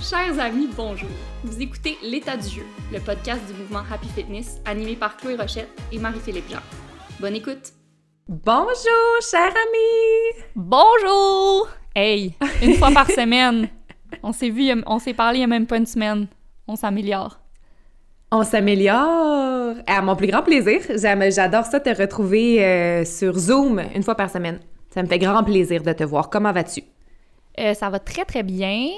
Chers amis, bonjour. Vous écoutez L'état du jeu, le podcast du mouvement Happy Fitness animé par Chloé Rochette et Marie-Philippe Jean. Bonne écoute. Bonjour, cher ami. Bonjour. Hey, une fois par semaine. On s'est vu, on s'est parlé il y a même pas une semaine. On s'améliore. On s'améliore. À mon plus grand plaisir. J'adore ça te retrouver euh, sur Zoom une fois par semaine. Ça me fait grand plaisir de te voir. Comment vas-tu? Euh, ça va très très bien.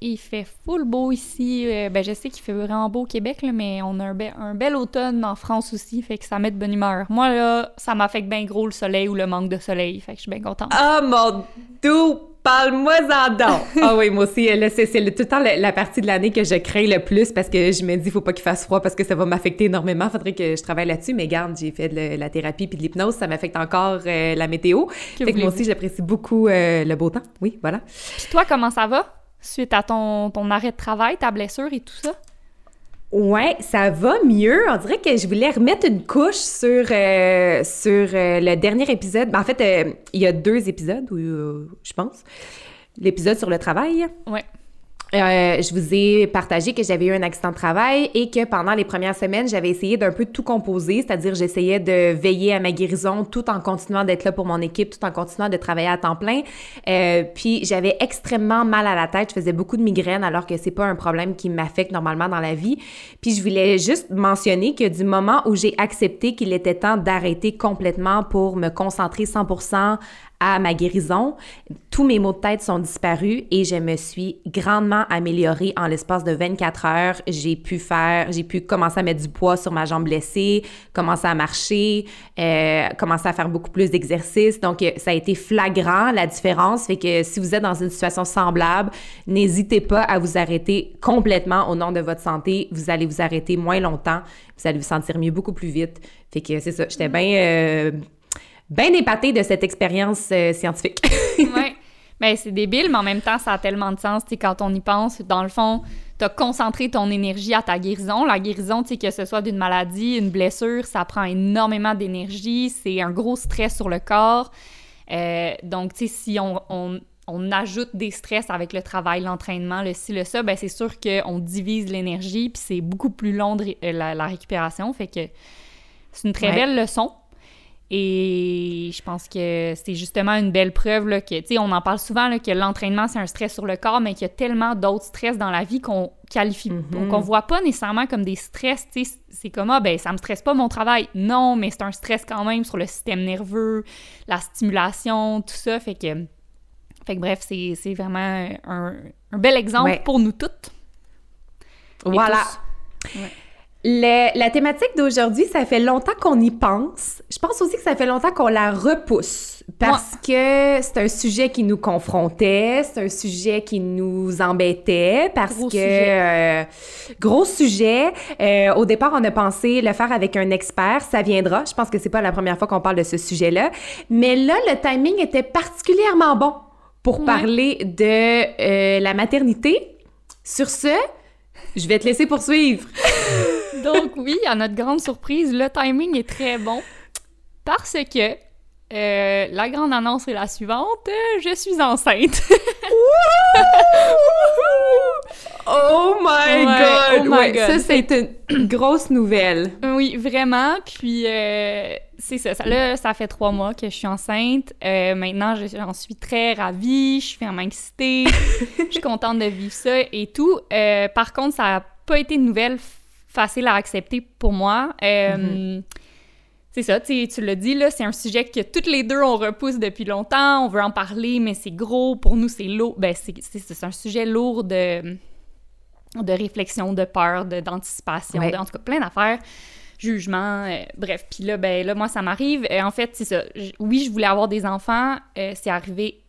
Il fait full beau ici. Euh, ben, je sais qu'il fait vraiment beau au Québec, mais on a un, bel automne en France aussi, fait que ça met de bonne humeur. Moi, là, ça m'affecte bien gros le soleil ou le manque de soleil, fait que je suis bien contente. Oh mon doux! Parle-moi-en donc! Ah oui, moi aussi, c'est tout le temps la, partie de l'année que je crains le plus parce que je me dis, faut pas qu'il fasse froid parce que ça va m'affecter énormément. Faudrait que je travaille là-dessus. Mais garde, j'ai fait de la thérapie puis de l'hypnose, ça m'affecte encore euh, la météo. fait que moi aussi, j'apprécie beaucoup euh, le beau temps. Oui, voilà. Puis toi, comment ça va? Suite à ton, ton arrêt de travail, ta blessure et tout ça? Ouais, ça va mieux. On dirait que je voulais remettre une couche sur, euh, sur euh, le dernier épisode. Ben, en fait, euh, il y a deux épisodes, je pense. L'épisode sur le travail. Ouais. Euh, je vous ai partagé que j'avais eu un accident de travail et que pendant les premières semaines, j'avais essayé d'un peu tout composer, c'est-à-dire j'essayais de veiller à ma guérison tout en continuant d'être là pour mon équipe, tout en continuant de travailler à temps plein. Euh, puis j'avais extrêmement mal à la tête, je faisais beaucoup de migraines alors que c'est pas un problème qui m'affecte normalement dans la vie. Puis je voulais juste mentionner que du moment où j'ai accepté qu'il était temps d'arrêter complètement pour me concentrer 100% à ma guérison, tous mes maux de tête sont disparus et je me suis grandement améliorée en l'espace de 24 heures. J'ai pu faire, j'ai pu commencer à mettre du poids sur ma jambe blessée, commencer à marcher, euh, commencer à faire beaucoup plus d'exercices. Donc, euh, ça a été flagrant la différence. Fait que si vous êtes dans une situation semblable, n'hésitez pas à vous arrêter complètement au nom de votre santé. Vous allez vous arrêter moins longtemps. Vous allez vous sentir mieux beaucoup plus vite. Fait que c'est ça. J'étais bien euh, bien épatée de cette expérience euh, scientifique. oui. Mais c'est débile, mais en même temps, ça a tellement de sens. quand on y pense, dans le fond, tu as concentré ton énergie à ta guérison. La guérison, que ce soit d'une maladie, une blessure, ça prend énormément d'énergie. C'est un gros stress sur le corps. Euh, donc, si on, on, ajoute des stress avec le travail, l'entraînement, le ci, le ça, ben c'est sûr qu'on divise l'énergie, puis c'est beaucoup plus long de, euh, la, récupération. Fait que c'est une très belle leçon. Et je pense que c'est justement une belle preuve là, que, tu sais, on en parle souvent là, que l'entraînement, c'est un stress sur le corps, mais qu'il y a tellement d'autres stress dans la vie qu'on qualifie, mm-hmm. qu'on voit pas nécessairement comme des stress, tu sais, c'est comme, ah, ben, ça me stresse pas mon travail. Non, mais c'est un stress quand même sur le système nerveux, la stimulation, tout ça, fait que, fait que bref, c'est vraiment un, bel exemple pour nous toutes. Voilà la thématique d'aujourd'hui, ça fait longtemps qu'on y pense. Je pense aussi que ça fait longtemps qu'on la repousse parce que c'est un sujet qui nous confrontait, c'est un sujet qui nous embêtait parce que sujet. Euh, gros sujet. Euh, au départ, on a pensé le faire avec un expert, ça viendra. Je pense que c'est pas la première fois qu'on parle de ce sujet-là, mais là, le timing était particulièrement bon pour parler de euh, la maternité. Sur ce, je vais te laisser poursuivre. Donc oui, à notre grande surprise, le timing est très bon parce que euh, la grande annonce est la suivante, euh, je suis enceinte. oh my god! Oh my god! Ça, c'est une grosse nouvelle. Oui, vraiment. Puis, euh, c'est ça. Ça, là, ça fait trois mois que je suis enceinte. maintenant, j'en suis très ravie. Je suis vraiment excitée. je suis contente de vivre ça et tout. par contre, ça n'a pas été une nouvelle facile à accepter pour moi. Euh, mm-hmm. C'est ça, tu l'as dit, là, c'est un sujet que toutes les deux, on repousse depuis longtemps, on veut en parler, mais c'est gros, pour nous, c'est lourd. Ben, c'est un sujet lourd de, de réflexion, de peur, d'anticipation, en tout cas, plein d'affaires jugement, euh, bref. Puis là, ben là, moi, ça m'arrive. Euh, en fait, c'est ça. oui, je voulais avoir des enfants. c'est arrivé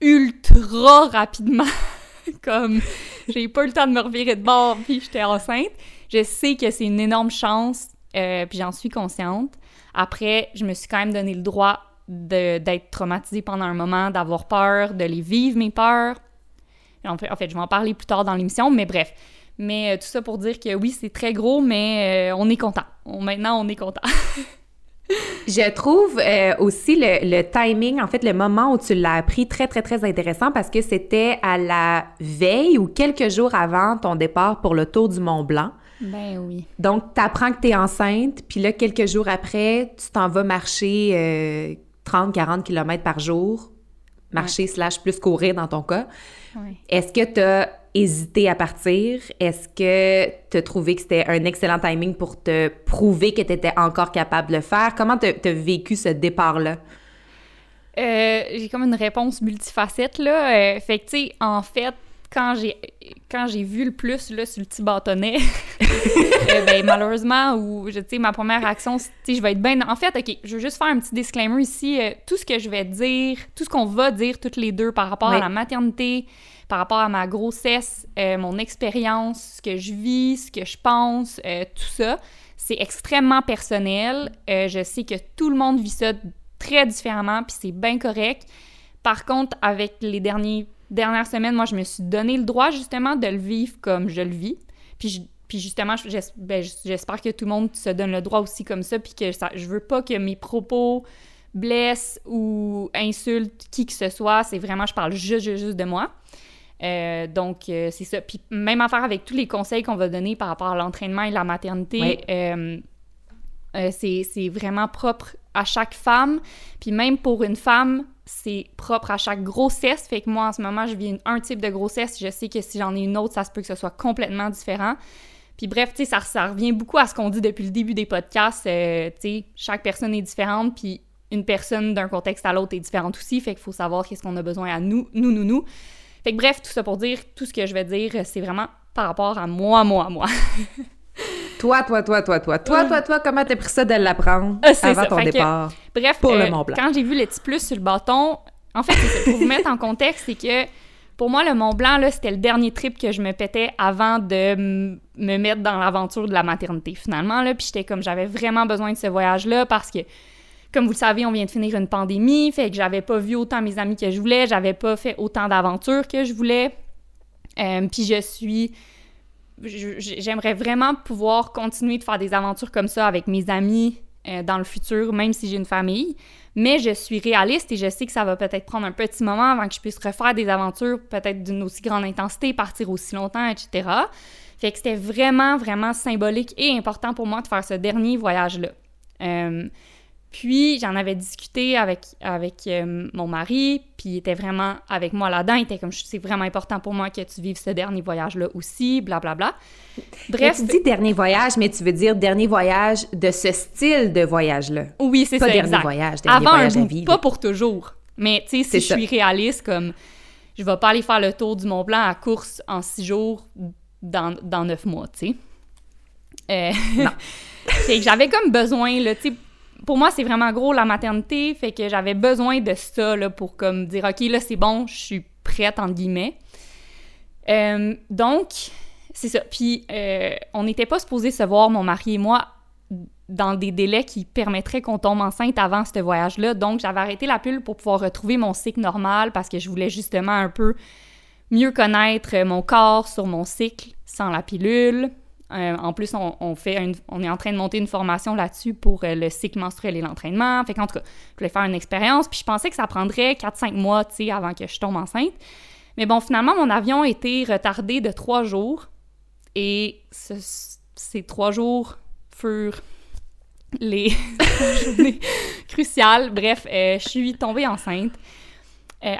ultra rapidement. Comme, j'ai pas eu le temps de me revirer de bord, puis j'étais enceinte. Je sais que c'est une énorme chance, euh, puis j'en suis consciente. Après, je me suis quand même donné le droit d'être traumatisée pendant un moment, d'avoir peur, de les vivre, mes peurs. En fait, en fait je vais en parler plus tard dans l'émission, mais bref. Mais euh, tout ça pour dire que oui, c'est très gros, mais euh, on est content. maintenant, on est content. Je trouve euh, aussi le, le, timing, en fait, le moment où tu l'as appris très, très, très intéressant parce que c'était à la veille ou quelques jours avant ton départ pour le Tour du Mont Blanc. Ben oui. Donc, tu apprends que tu es enceinte, puis là, quelques jours après, tu t'en vas marcher euh, 30-40 km par jour, marcher slash plus courir dans ton cas. Ouais. Est-ce que tu as hésité à partir? Est-ce que tu as trouvé que c'était un excellent timing pour te prouver que tu étais encore capable de le faire? Comment tu as vécu ce départ-là? Euh, j'ai comme une réponse multifacette, là. Euh, fait que, tu sais, en fait, quand j'ai quand j'ai vu le plus là sur le petit bâtonnet euh, ben malheureusement ou je ma première action tu je vais être bien en fait OK je veux juste faire un petit disclaimer ici euh, tout ce que je vais dire tout ce qu'on va dire toutes les deux par rapport Oui. à la maternité par rapport à ma grossesse euh, mon expérience ce que je vis ce que je pense euh, tout ça c'est extrêmement personnel je sais que tout le monde vit ça très différemment puis c'est bien correct par contre avec les derniers dernières semaines, moi, je me suis donné le droit justement de le vivre comme je le vis. Puis, je- puis justement, ben, j'espère que tout le monde se donne le droit aussi comme ça, puis que ça, je veux pas que mes propos blessent ou insultent qui que ce soit. C'est vraiment, je parle juste, juste, juste de moi. Euh, donc, euh, c'est ça. Puis même affaire avec tous les conseils qu'on va donner par rapport à l'entraînement et la maternité. Oui. euh, euh, c'est vraiment propre à chaque femme. Puis même pour une femme, c'est propre à chaque grossesse. Fait que moi, en ce moment, je vis un type de grossesse. Je sais que si j'en ai une autre, ça se peut que ce soit complètement différent. Puis bref, tu sais, ça, ça revient beaucoup à ce qu'on dit depuis le début des podcasts. Euh, tu sais, chaque personne est différente, puis une personne d'un contexte à l'autre est différente aussi. Fait qu'il faut savoir qu'est-ce qu'on a besoin à nous, nous, nous, nous. Fait que bref, tout ça pour dire, tout ce que je vais dire, c'est vraiment par rapport à moi, moi, moi. Toi, toi, toi, toi, toi, toi, toi, toi, comment t'as pris ça de l'apprendre Ah, avant ça. ton Fait que- départ? Bref, Pour le euh, Mont Blanc. quand j'ai vu le petit plus sur le bâton, en fait, ça, pour vous mettre en contexte, c'est que pour moi, le Mont Blanc, là, c'était le dernier trip que je me pétais avant de me mettre dans l'aventure de la maternité, finalement. Là, puis j'étais comme, j'avais vraiment besoin de ce voyage-là parce que, comme vous le savez, on vient de finir une pandémie, fait que j'avais pas vu autant mes amis que je voulais, j'avais pas fait autant d'aventures que je voulais. Euh, puis je suis j'aimerais vraiment pouvoir continuer de faire des aventures comme ça avec mes amis euh, dans le futur, même si j'ai une famille. Mais je suis réaliste et je sais que ça va peut-être prendre un petit moment avant que je puisse refaire des aventures, peut-être d'une aussi grande intensité, partir aussi longtemps, etc. Fait que c'était vraiment, vraiment symbolique et important pour moi de faire ce dernier voyage-là. Euh, puis j'en avais discuté avec, avec euh, mon mari, puis il était vraiment avec moi là-dedans. Il était comme, c'est vraiment important pour moi que tu vives ce dernier voyage-là aussi, blablabla. Bref, Bref, tu dis dernier voyage, mais tu veux dire dernier voyage de ce style de voyage-là. oui, c'est Pas ça, dernier exact. voyage, dernier Avant un voyage à bout, vivre. pas pour toujours. Mais tu sais, si je ça. suis réaliste, comme je vais pas aller faire le tour du Mont Blanc à course en six jours dans, dans neuf mois, tu sais. Euh, Non. j'avais comme besoin, là, tu sais, pour moi, c'est vraiment gros la maternité, fait que j'avais besoin de ça, là, pour comme dire, OK, là, c'est bon, je suis prête, entre guillemets. Euh, donc, c'est ça. Puis, euh, on n'était pas supposés se voir, mon mari et moi, dans des délais qui permettraient qu'on tombe enceinte avant ce voyage-là. Donc, j'avais arrêté la pilule pour pouvoir retrouver mon cycle normal parce que je voulais justement un peu mieux connaître mon corps sur mon cycle sans la pilule. Euh, en plus, on, fait on est en train de monter une formation là-dessus pour euh, le cycle menstruel et l'entraînement. Fait tout cas, je voulais faire une expérience. Puis je pensais que ça prendrait 4-5 mois, tu sais, avant que je tombe enceinte. Mais bon, finalement, mon avion a été retardé de trois jours. Et ce- ces trois jours furent les journées cruciales. Bref, euh, je suis tombée enceinte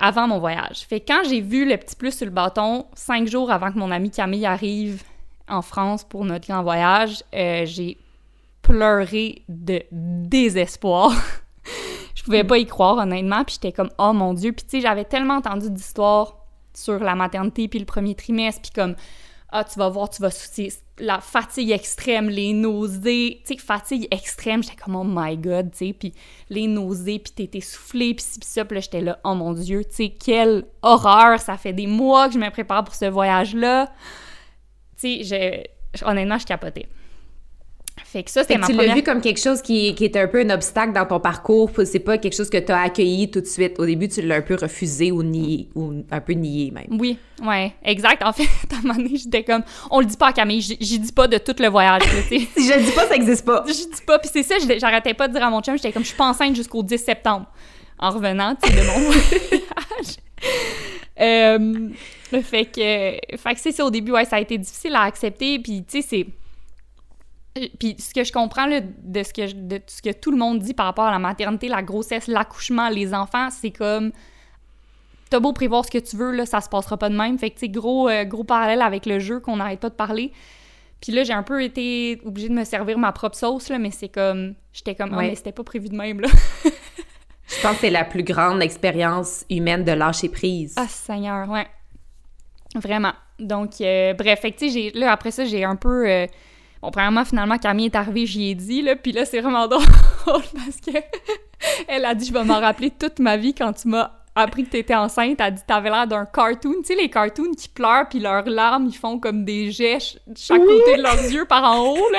avant mon voyage. Fait que quand j'ai vu le petit plus sur le bâton, cinq jours avant que mon amie Camille arrive en France pour notre grand voyage, euh, j'ai pleuré de désespoir. je pouvais pas y croire, honnêtement. Puis j'étais comme, oh mon Dieu. Puis tu sais, j'avais tellement entendu d'histoires sur la maternité puis le premier trimestre. Puis comme, ah, tu vas voir, tu vas soucier la fatigue extrême, les nausées, tu sais, fatigue extrême, j'étais comme, oh my god, tu sais, puis les nausées, puis t'es essoufflé, puis ci, puis ça, puis là, j'étais là, oh mon dieu, tu sais, quelle horreur, ça fait des mois que je me prépare pour ce voyage-là. Tu sais, je- honnêtement, je capotais. Fait que ça, c'était ma tu première... l'as vu comme quelque chose qui, qui était un peu un obstacle dans ton parcours. C'est pas quelque chose que tu as accueilli tout de suite. Au début, tu l'as un peu refusé ou nié, ou un peu nié même. Oui, ouais, exact. En fait, à un moment donné, j'étais comme, on le dit pas à Camille, j'y dis pas de tout le voyage, si je le dis pas, ça existe pas. Je dis pas, puis c'est ça, j'arrêtais pas de dire à mon chum, j'étais comme, je suis pas enceinte jusqu'au 10 septembre. En revenant, tu sais, de mon voyage. Euh, fait que, fait que c'est ça, au début, ouais, ça a été difficile à accepter, puis tu sais, c'est puis ce que je comprends là, de, ce que de ce que tout le monde dit par rapport à la maternité, la grossesse, l'accouchement, les enfants, c'est comme t'as beau prévoir ce que tu veux, là, ça se passera pas de même. Fait que tu gros, euh, gros parallèle avec le jeu qu'on n'arrête pas de parler. Puis là, j'ai un peu été obligée de me servir ma propre sauce, là, mais c'est comme. J'étais comme, ah, mais c'était pas prévu de même, là. Je pense que c'est la plus grande expérience humaine de lâcher prise. Ah, Seigneur, ouais. Vraiment. Donc, euh, bref, fait que, là, après ça, j'ai un peu. Euh, Bon, premièrement, finalement, Camille est arrivée, j'y ai dit, là, puis là, c'est vraiment drôle parce que elle a dit, je vais m'en rappeler toute ma vie quand tu m'as appris que t'étais enceinte, elle dit t'avais l'air d'un cartoon, tu sais les cartoons qui pleurent puis leurs larmes ils font comme des jets de chaque côté de leurs yeux par en haut là.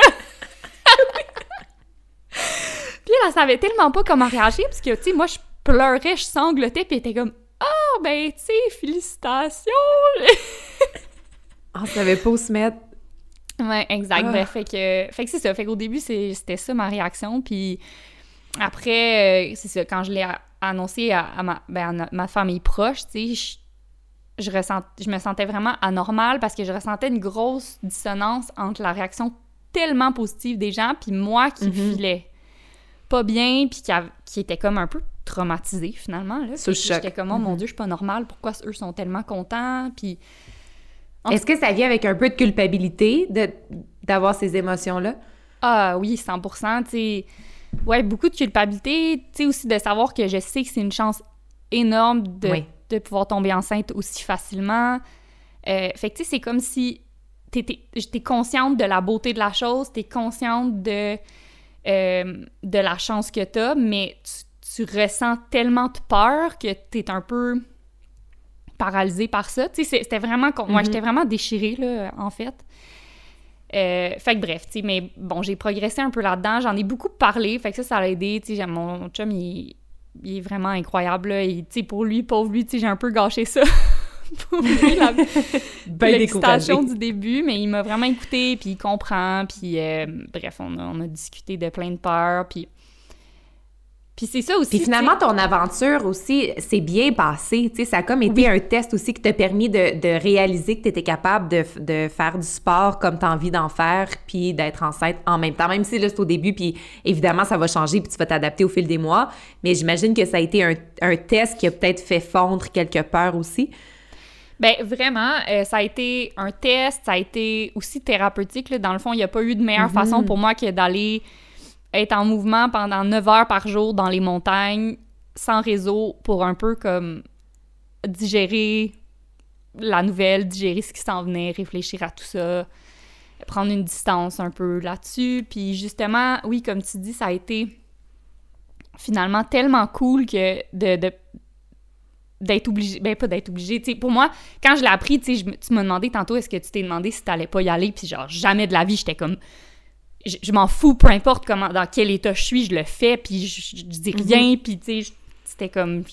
puis elle, elle savait tellement pas comment réagir parce que tu sais moi je pleurais, je sanglotais puis elle était comme ah oh, ben tu sais félicitations. on savait pas où se mettre. Ouais, exact. Bref, fait que, fait que c'est ça. Fait qu'au début, c'était ça ma réaction. Puis après, euh, c'est ça, quand je l'ai annoncé à, ma, ben, ma, famille proche, tu sais, je, je, ressent, je me sentais vraiment anormale parce que je ressentais une grosse dissonance entre la réaction tellement positive des gens puis moi qui mm-hmm. filais pas bien puis qui, qui était comme un peu traumatisée finalement. Là. J'étais comme, oh mon mm-hmm. Dieu, je suis pas normale. Pourquoi eux sont tellement contents? Puis est-ce que ça vient avec un peu de culpabilité d'avoir ces émotions-là? Ah oui, 100 tu sais. Ouais, beaucoup de culpabilité, tu sais, aussi de savoir que je sais que c'est une chance énorme de, de, pouvoir tomber enceinte aussi facilement. Euh, fait que, tu sais, c'est comme si t'es consciente de la beauté de la chose, t'es consciente de, euh, de la chance que t'as, mais tu, tu, ressens tellement de peur que t'es un peu paralysée par ça. Tu sais, c'était vraiment... Moi, mhm. j'étais vraiment déchirée, là, en fait. Euh, fait que bref, tu sais, mais bon, j'ai progressé un peu là-dedans. J'en ai beaucoup parlé, fait que ça, ça a aidé. Tu sais, mon chum, il, est vraiment incroyable, là. Tu sais, pour lui, pauvre lui, tu sais, j'ai un peu gâché ça. pour la l'excitation du début, mais il m'a vraiment écouté, puis il comprend, puis euh, bref, on a, on a, discuté de plein de peurs, puis puis c'est ça aussi. Puis finalement, ton aventure aussi s'est bien passée. Tu sais, ça a comme été un test aussi qui t'a permis de, de, réaliser que tu étais capable de, de, faire du sport comme tu as envie d'en faire, puis d'être enceinte en même temps. Même si là, c'est au début, puis évidemment, ça va changer, puis tu vas t'adapter au fil des mois. Mais j'imagine que ça a été un, un test qui a peut-être fait fondre quelques peurs aussi. Ben vraiment, euh, ça a été un test, ça a été aussi thérapeutique. Là. Dans le fond, il n'y a pas eu de meilleure mm-hmm. façon pour moi que d'aller être en mouvement pendant 9 heures par jour dans les montagnes, sans réseau, pour un peu comme digérer la nouvelle, digérer ce qui s'en venait, réfléchir à tout ça, prendre une distance un peu là-dessus. Puis justement, oui, comme tu dis, ça a été finalement tellement cool que de, d'être obligé, ben pas d'être obligé, tu sais, pour moi, quand je l'ai appris, tu sais, tu m'as demandé tantôt, est-ce que tu t'es demandé si t'allais pas y aller, puis genre, jamais de la vie, j'étais comme, je, m'en fous, peu importe comment, dans quel état je suis, je le fais, puis je, dis mhm. rien, puis tu sais, c'était comme,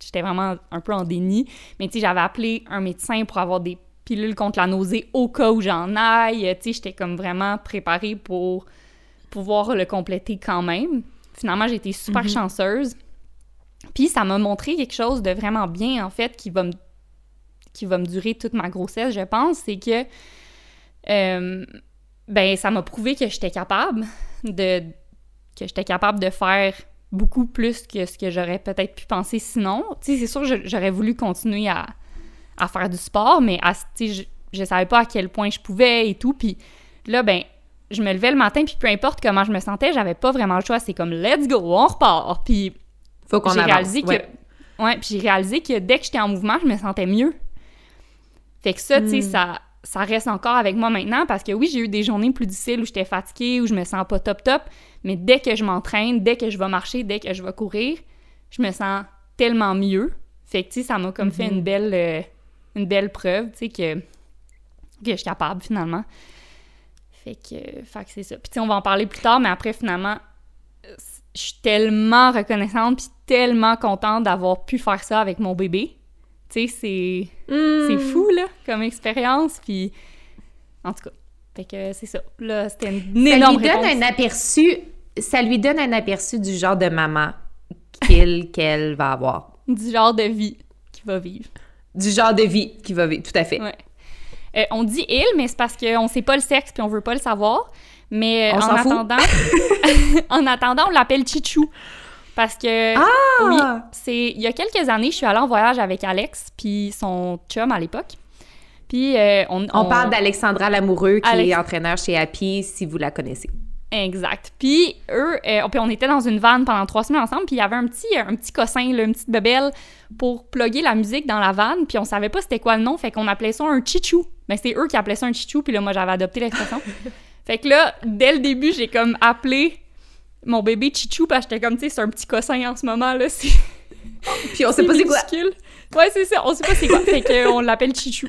j'étais vraiment un peu en déni. Mais tu sais, j'avais appelé un médecin pour avoir des pilules contre la nausée au cas où j'en aille. Tu sais, j'étais comme vraiment préparée pour pouvoir le compléter quand même. Finalement, j'ai été super mhm. chanceuse. Puis ça m'a montré quelque chose de vraiment bien, en fait, qui va me, qui va me durer toute ma grossesse, je pense, c'est que euh, ben ça m'a prouvé que j'étais capable de que j'étais capable de faire beaucoup plus que ce que j'aurais peut-être pu penser sinon. Tu sais, c'est sûr j'aurais voulu continuer à, à, faire du sport, mais sais, je, je savais pas à quel point je pouvais et tout. Puis là, ben, je me levais le matin, puis peu importe comment je me sentais, j'avais pas vraiment le choix. C'est comme, let's go, on repart. Puis faut qu'on réalisé que ouais, puis j'ai réalisé que dès que j'étais en mouvement, je me sentais mieux. Fait que ça, tu sais, hmm. ça ça reste encore avec moi maintenant parce que oui, j'ai eu des journées plus difficiles où j'étais fatiguée, où je me sens pas top top, mais dès que je m'entraîne, dès que je vais marcher, dès que je vais courir, je me sens tellement mieux. Fait que, tu sais, ça m'a comme fait une mhm. belle, euh, une belle preuve, tu sais, que, que je suis capable finalement. Fait que, fait que c'est ça. Puis tu sais, on va en parler plus tard, mais après, finalement, euh, je suis tellement reconnaissante puis tellement contente d'avoir pu faire ça avec mon bébé. Tu sais, c'est... C'est fou, là, comme expérience, puis... En tout cas, fait que c'est ça. Là, c'était une Ça énorme lui donne réponse. un aperçu, ça lui donne un aperçu du genre de maman qu'il qu'elle va avoir. Du genre de vie qu'il va vivre. Du genre de vie qu'il va vivre, tout à fait. Ouais. Euh, on dit il, mais c'est parce qu'on sait pas le sexe puis on veut pas le savoir. Mais euh, On en attendant, en attendant, on l'appelle Chichou. Parce que Ah! oui, c'est il y a quelques années, je suis allée en voyage avec Alex puis son chum à l'époque. Puis euh, on, On parle d'Alexandra Lamoureux, qui Alex- est entraîneur chez Happy, si vous la connaissez. Exact. Puis eux, euh, puis on était dans une vanne pendant trois semaines ensemble, puis il y avait un petit, un petit cossin, là, une petite bebelle pour plugger la musique dans la vanne, puis on savait pas c'était quoi le nom, fait qu'on appelait ça un chichou. Mais c'était eux qui appelaient ça un chichou, puis là, moi, j'avais adopté l'expression. fait que là, dès le début, j'ai comme appelé mon bébé chichou, parce que j'étais comme, tu sais, c'est un petit cossin en ce moment, là, c'est Puis on sait pas c'est quoi. Ouais, c'est ça, on sait pas c'est quoi. fait qu'on l'appelle chichou.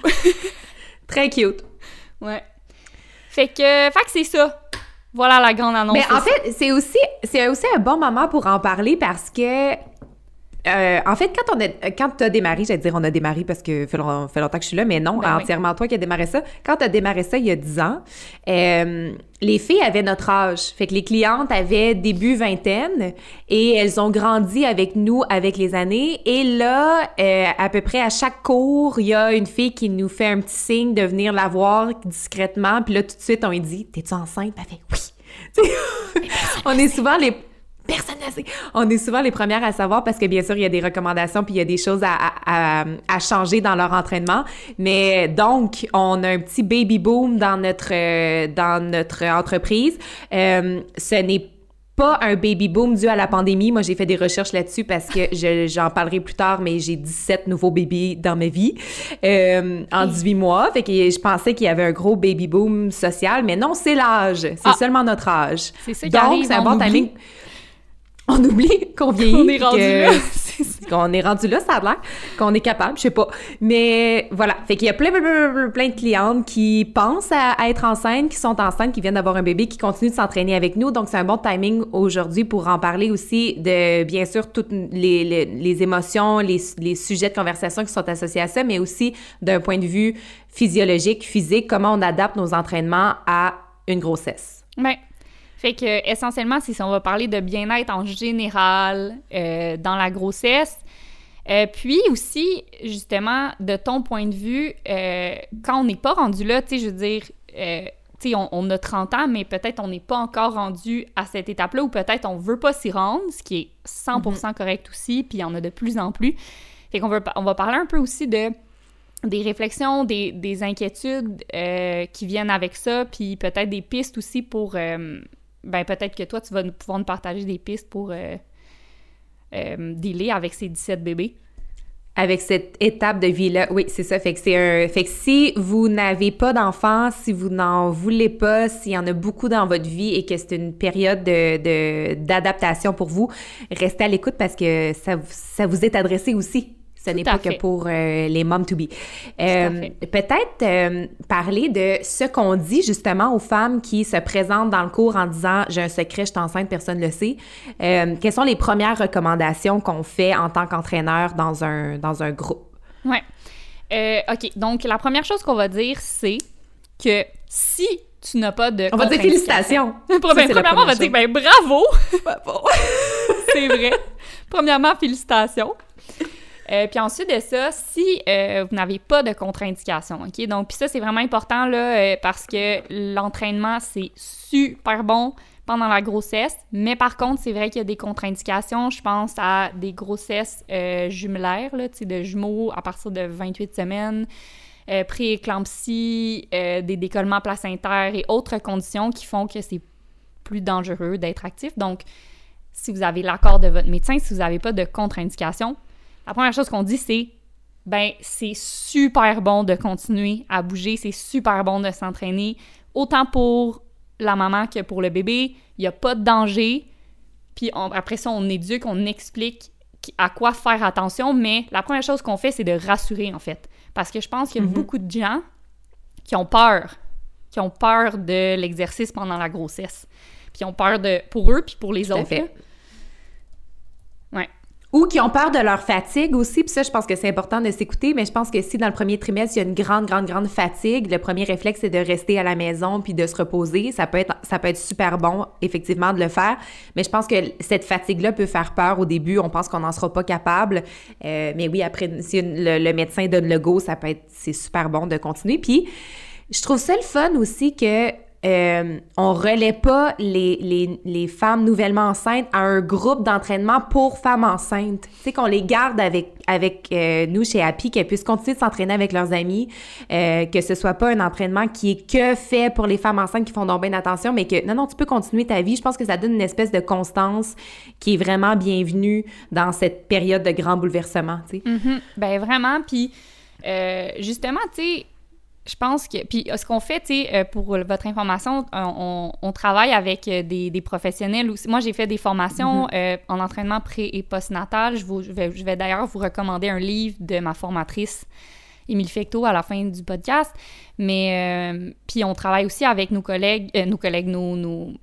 Très cute. ouais. Fait que, fait que c'est ça. Voilà la grande annonce. Mais en c'est fait, c'est aussi, c'est aussi un bon moment pour en parler parce que, euh, en fait, quand on a, quand t'as démarré, j'allais dire on a démarré parce que fait, long- fait longtemps que je suis là, mais non, Ben oui. entièrement toi qui as démarré ça. Quand t'as démarré ça il y a 10 ans, euh, les filles avaient notre âge. Fait que les clientes avaient début vingtaine et elles ont grandi avec nous avec les années. Et là, euh, à peu près à chaque cours, il y a une fille qui nous fait un petit signe de venir la voir discrètement. Puis là, tout de suite, on lui dit T'es-tu enceinte? Elle fait Oui. On est souvent les. Personne ne sait. On est souvent les premières à savoir parce que bien sûr, il y a des recommandations puis il y a des choses à, à, à- à changer dans leur entraînement. Mais donc, on a un petit baby boom dans notre, euh, dans notre entreprise. Euh, ce n'est pas un baby boom dû à la pandémie. Moi, j'ai fait des recherches là-dessus parce que je- j'en parlerai plus tard, mais j'ai 17 nouveaux bébés dans ma vie euh, en 18 mois. Fait que je pensais qu'il y avait un gros baby boom social, mais non, c'est l'âge. C'est Ah. seulement notre âge. C'est ça qui Donc, c'est un on bon timing. On oublie qu'on vieillit. On est rendu que- là. Qu'on est rendu là, ça a l'air, qu'on est capable, je sais pas. Mais voilà, fait qu'il y a plein, plein, plein, plein- plein de clientes qui pensent à, à être enceintes, qui sont enceintes, qui viennent d'avoir un bébé, qui continuent de s'entraîner avec nous. Donc, c'est un bon timing aujourd'hui pour en parler aussi de, bien sûr, toutes les, les, les émotions, les, les sujets de conversation qui sont associés à ça, mais aussi d'un point de vue physiologique, physique, comment on adapte nos entraînements à une grossesse. Ouais. Fait que essentiellement, ça. On va parler de bien-être en général euh, dans la grossesse. Euh, puis aussi, justement, de ton point de vue, euh, quand on n'est pas rendu là, tu sais, je veux dire, euh, tu sais, on, on a 30 ans, mais peut-être on n'est pas encore rendu à cette étape-là, ou peut-être on veut pas s'y rendre, ce qui est 100% correct aussi, puis il y en a de plus en plus. Fait qu'on on va parler un peu aussi de des réflexions, des, des inquiétudes qui viennent avec ça, puis peut-être des pistes aussi pour... ben peut-être que toi, tu vas nous- pouvoir nous partager des pistes pour euh, euh, dealer avec ces 17 bébés. avec cette étape de vie-là. Oui, c'est ça. Fait que c'est un. Fait que si vous n'avez pas d'enfants, si vous n'en voulez pas, s'il y en a beaucoup dans votre vie et que c'est une période de, d'adaptation pour vous, restez à l'écoute parce que ça, ça vous est adressé aussi. Ce n'est pas fait. que pour euh, les moms to be. Euh, peut-être euh, parler de ce qu'on dit justement aux femmes qui se présentent dans le cours en disant j'ai un secret, je suis enceinte, personne ne le sait. Quelles sont les premières recommandations qu'on fait en tant qu'entraîneur dans un, dans un groupe? Euh, OK. Donc, la première chose qu'on va dire, c'est que si tu n'as pas de. On va dire félicitations. Ça, Premièrement, on va dire ben bravo! chose. c'est vrai. Premièrement, félicitations. Euh, puis ensuite de ça, si euh, vous n'avez pas de contre-indication, OK? Donc, puis ça, c'est vraiment important, là, euh, parce que l'entraînement, c'est super bon pendant la grossesse, mais par contre, c'est vrai qu'il y a des contre-indications. Je pense à des grossesses jumelaires, là, tu sais, de jumeaux à partir de 28 semaines, pré-éclampsie, des décollements placentaires et autres conditions qui font que c'est plus dangereux d'être actif. Donc, si vous avez l'accord de votre médecin, si vous n'avez pas de contre-indication, la première chose qu'on dit, c'est ben, c'est super bon de continuer à bouger, c'est super bon de s'entraîner, autant pour la maman que pour le bébé. Il n'y a pas de danger. Puis on- après ça, on éduque, on explique à quoi faire attention, mais la première chose qu'on fait, c'est de rassurer, en fait. Parce que je pense qu'il y a beaucoup de gens qui ont peur qui ont peur de l'exercice pendant la grossesse. Puis ont peur de pour eux puis pour les autres. fait. Ou qui ont peur de leur fatigue aussi. Puis ça, je pense que c'est important de s'écouter. Mais je pense que si dans le premier trimestre, il y a une grande, grande, grande fatigue, le premier réflexe, c'est de rester à la maison puis de se reposer. Ça peut être, ça peut être super bon, effectivement, de le faire. Mais je pense que cette fatigue-là peut faire peur au début. On pense qu'on n'en sera pas capable. Euh, mais oui, après, si le, le médecin donne le go, ça peut être, c'est super bon de continuer. Puis, je trouve ça le fun aussi que euh, on relaie pas les, les, les, femmes nouvellement enceintes à un groupe d'entraînement pour femmes enceintes. Tu sais, qu'on les garde avec, avec euh, nous chez Happy, qu'elles puissent continuer de s'entraîner avec leurs amis, euh, que ce soit pas un entraînement qui est que fait pour les femmes enceintes qui font donc bien attention, mais que non, non, tu peux continuer ta vie. Je pense que ça donne une espèce de constance qui est vraiment bienvenue dans cette période de grand bouleversement, tu sais. Mm-hmm. Ben vraiment, puis justement, tu sais, je pense que. Puis ce qu'on fait, tu sais, euh, pour votre information, on, on travaille avec euh, des, des, professionnels aussi. Moi, j'ai fait des formations mm-hmm. euh, en entraînement pré- et postnatal. Je, vous, je vais, je vais d'ailleurs vous recommander un livre de ma formatrice, Émilie Fecto, à la fin du podcast. Mais. Euh, puis on travaille aussi avec nos collègues, nos collègues, nos, nos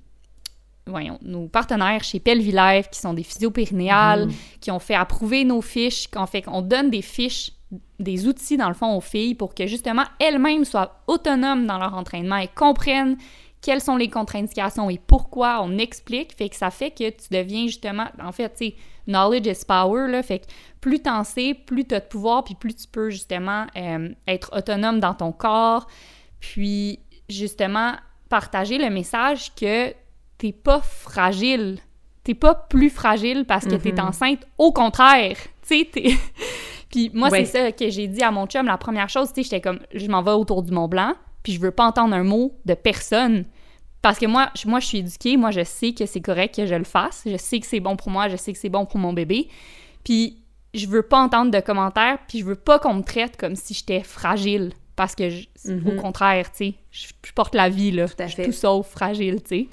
voyons, nos partenaires chez Pelvilife, qui sont des physiopérinéales, mm. qui ont fait approuver nos fiches, qu'on fait qu'on donne des fiches des outils, dans le fond, aux filles pour que justement elles-mêmes soient autonomes dans leur entraînement et comprennent quelles sont les contre-indications et pourquoi on explique, fait que ça fait que tu deviens justement, en fait, tu sais, knowledge is power, là, fait que plus t'en sais, plus t'as de pouvoir, puis plus tu peux justement euh, être autonome dans ton corps, puis justement partager le message que t'es pas fragile, t'es pas plus fragile parce que t'es Mhm. enceinte, au contraire, tu sais. Puis moi, Ouais. c'est ça que j'ai dit à mon chum. La première chose, tu sais, j'étais comme, je m'en vais autour du Mont Blanc, puis je veux pas entendre un mot de personne. Parce que moi, je- moi, je suis éduquée, moi, je sais que c'est correct que je le fasse. Je sais que c'est bon pour moi, je sais que c'est bon pour mon bébé. Puis je veux pas entendre de commentaires, puis je veux pas qu'on me traite comme si j'étais fragile. Parce que, je- Mhm. au contraire, tu sais, je, je porte la vie, là. Tout à Je suis tout sauf fragile, tu sais.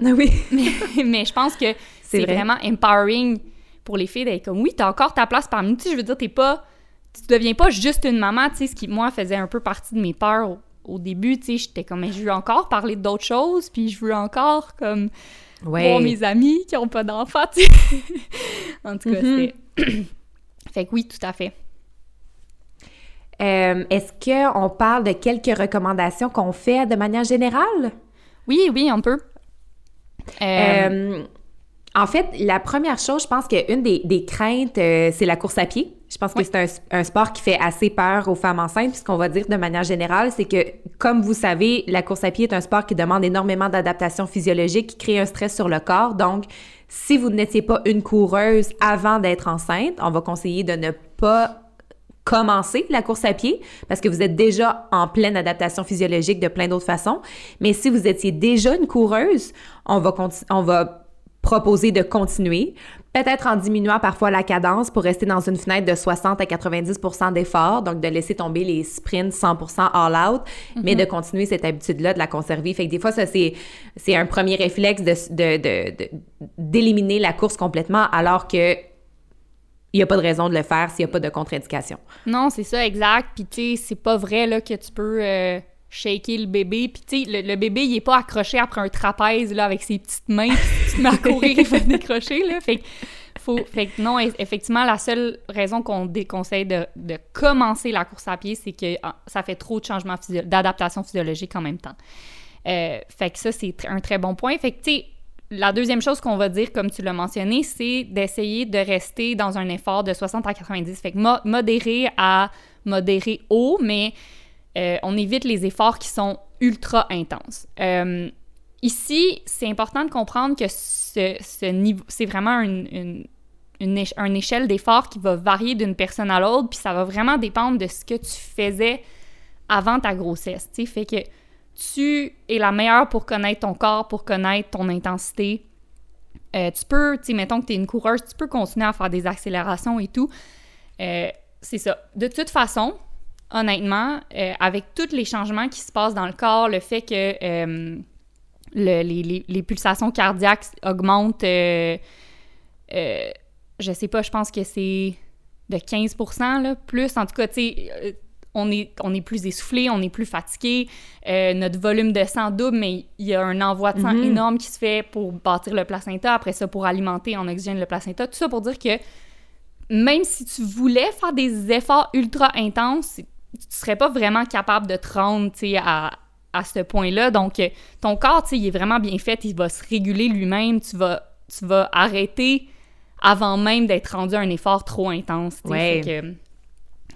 Oui. mais, mais je pense que C'est c'est vrai. vraiment empowering pour les filles d'être comme oui, t'as encore ta place parmi nous. Tu sais, je veux dire, t'es pas. Tu deviens pas juste une maman, tu sais, ce qui, moi, faisait un peu partie de mes peurs au, au début, tu sais, j'étais comme, mais je veux encore parler d'autres choses, puis je veux encore, comme, Ouais. voir mes amis qui ont pas d'enfants, tu sais. en tout cas, Mhm. c'était... fait que oui, tout à fait. Euh, Est-ce qu'on parle de quelques recommandations qu'on fait de manière générale? Oui, oui, on peut. Euh, Euh, en fait, la première chose, je pense qu'une des, des craintes, euh, c'est la course à pied. Je pense Oui. que c'est un, un sport qui fait assez peur aux femmes enceintes. Puis ce qu'on va dire de manière générale, c'est que, comme vous savez, la course à pied est un sport qui demande énormément d'adaptation physiologique, qui crée un stress sur le corps. Donc, si vous n'étiez pas une coureuse avant d'être enceinte, on va conseiller de ne pas commencer la course à pied parce que vous êtes déjà en pleine adaptation physiologique de plein d'autres façons. Mais si vous étiez déjà une coureuse, on va, on va proposer de continuer, peut-être en diminuant parfois la cadence pour rester dans une fenêtre de 60 à 90% d'effort, donc de laisser tomber les sprints 100% all out, mais de continuer cette habitude-là, de la conserver. Fait que des fois, ça, c'est, un premier réflexe de, de, de- de- d'éliminer la course complètement alors que il n'y a pas de raison de le faire s'il n'y a pas de contre-indication. Non, c'est ça, exact. Puis, tu sais, c'est pas vrai là, que tu peux euh, shaker le bébé. Puis, tu sais, le, le bébé, il est pas accroché après un trapèze là, avec ses petites mains. puis tu à courir et fait décrocher. Là. Fait, que faut, fait que non, eff- effectivement, la seule raison qu'on déconseille de, de commencer la course à pied, c'est que ah, ça fait trop de changements physio- d'adaptation physiologique en même temps. Euh, fait que ça, c'est un très bon point. Fait que, tu sais, la deuxième chose qu'on va dire, comme tu l'as mentionné, c'est d'essayer de rester dans un effort de 60 à 90. Fait que mo- modéré à modéré haut, mais euh, on évite les efforts qui sont ultra intenses. Euh, ici, c'est important de comprendre que c'est vraiment une, une, une, éche- une échelle d'effort qui va varier d'une personne à l'autre, puis ça va vraiment dépendre de ce que tu faisais avant ta grossesse. Fait que tu es la meilleure pour connaître ton corps, pour connaître ton intensité. Euh, tu peux, tu mettons que tu es une coureuse, tu peux continuer à faire des accélérations et tout. C'est ça. De toute façon, honnêtement, euh, avec tous les changements qui se passent dans le corps, le fait que euh, le- les, les- les pulsations cardiaques augmentent, euh, euh, je sais pas, je pense que c'est de 15 là, plus. En tout cas, tu sais, on est, on est plus essoufflé, on est plus fatigué, notre volume de sang double, mais il y a un envoi de sang Mhm. énorme qui se fait pour bâtir le placenta, après ça pour alimenter en oxygène le placenta. Tout ça pour dire que même si tu voulais faire des efforts ultra intenses, tu serais pas vraiment capable de te rendre tu sais, à, à ce point-là. Donc, euh, ton corps, tu sais, il est vraiment bien fait, il va se réguler lui-même, tu vas, tu vas arrêter avant même d'être rendu à un effort trop intense. Ouais. Fait que,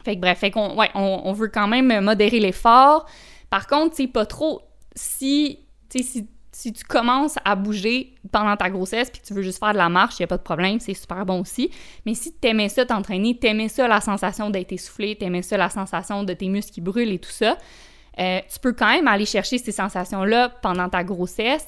fait que bref, fait qu'on ouais, on, on veut quand même modérer l'effort. Par contre, tu sais, pas trop. Si, tu sais, si, si tu commences à bouger pendant ta grossesse puis que tu veux juste faire de la marche, il n'y a pas de problème, c'est super bon aussi. Mais si tu aimais ça t'entraîner, t'aimais ça la sensation d'être essoufflé, t'aimais ça la sensation de tes muscles qui brûlent et tout ça, euh, tu peux quand même aller chercher ces sensations-là pendant ta grossesse.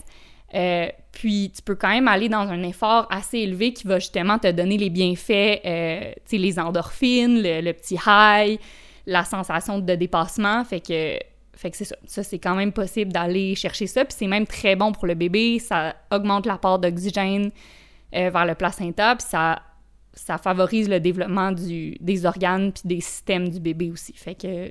Euh, puis tu peux quand même aller dans un effort assez élevé qui va justement te donner les bienfaits, euh, tu les endorphines, le petit high, la sensation de dépassement. Fait que, fait que c'est ça. Ça, c'est quand même possible d'aller chercher ça. Puis c'est même très bon pour le bébé. Ça augmente l'apport d'oxygène euh, vers le placenta. Puis ça, ça favorise le développement du, des organes puis des systèmes du bébé aussi. Fait que,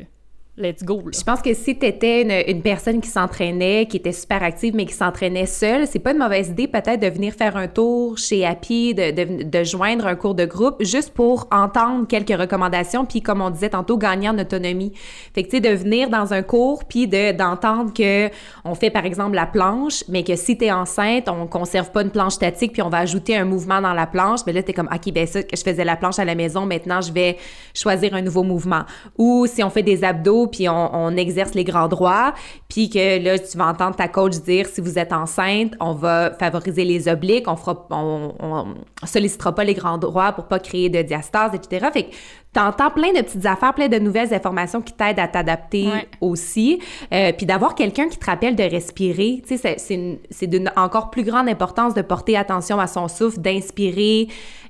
let's go. Je pense que si tu étais une, personne qui s'entraînait, qui était super active, mais qui s'entraînait seule, c'est pas une mauvaise idée peut-être de venir faire un tour chez Happy, de, de, de joindre un cours de groupe, juste pour entendre quelques recommandations, puis comme on disait tantôt, gagner en autonomie. Fait que tu sais, de venir dans un cours, puis de, d'entendre que on fait par exemple la planche, mais que si tu es enceinte, on conserve pas une planche statique, puis on va ajouter un mouvement dans la planche, mais là, tu es comme, OK, ben ça, je faisais la planche à la maison, maintenant, je vais choisir un nouveau mouvement. Ou si on fait des abdos, puis on, on exerce les grands droits, puis que là, tu vas entendre ta coach dire, si vous êtes enceinte, on va favoriser les obliques, on fera, on, on sollicitera pas les grands droits pour pas créer de diastase, etc. Fait que t'entends plein de petites affaires, plein de nouvelles informations qui t'aident à t'adapter Ouais. aussi. Euh, puis d'avoir quelqu'un qui te rappelle de respirer, tu sais, c'est d'une encore plus grande importance de porter attention à son souffle, d'inspirer,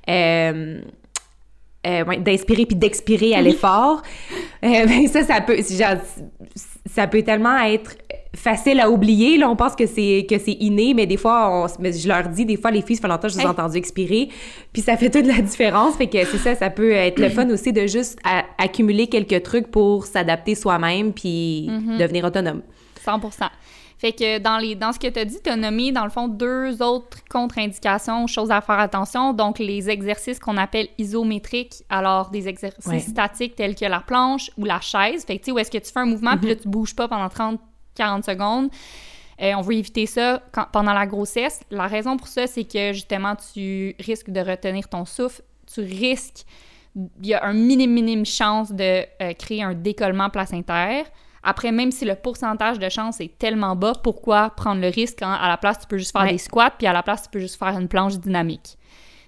euh, euh, ouais, d'inspirer puis d'expirer à l'effort. Euh, ben ça, ça peut, genre, ça peut tellement être facile à oublier. Là, on pense que c'est que c'est inné, mais des fois, on, mais je leur dis, des fois, les filles, ça fait longtemps que je les ai Hey. entendues expirer, puis ça fait toute la différence. Fait que c'est ça, ça peut être le fun aussi de juste accumuler quelques trucs pour s'adapter soi-même puis devenir autonome. 100 Fait que dans, les, dans ce que tu as dit, tu as nommé, dans le fond, deux autres contre-indications, choses à faire attention. Donc, les exercices qu'on appelle isométriques, alors des exercices Ouais. statiques tels que la planche ou la chaise. Fait que, tu sais, où est-ce que tu fais un mouvement, puis là, tu bouges pas pendant 30-40 secondes. Euh, on veut éviter ça quand- pendant la grossesse. La raison pour ça, c'est que justement, tu risques de retenir ton souffle. Tu risques, il y a un minime, minime chance de euh, créer un décollement placentaire. Après, même si le pourcentage de chance est tellement bas, pourquoi prendre le risque quand à la place, tu peux juste faire Ouais. des squats, puis à la place, tu peux juste faire une planche dynamique.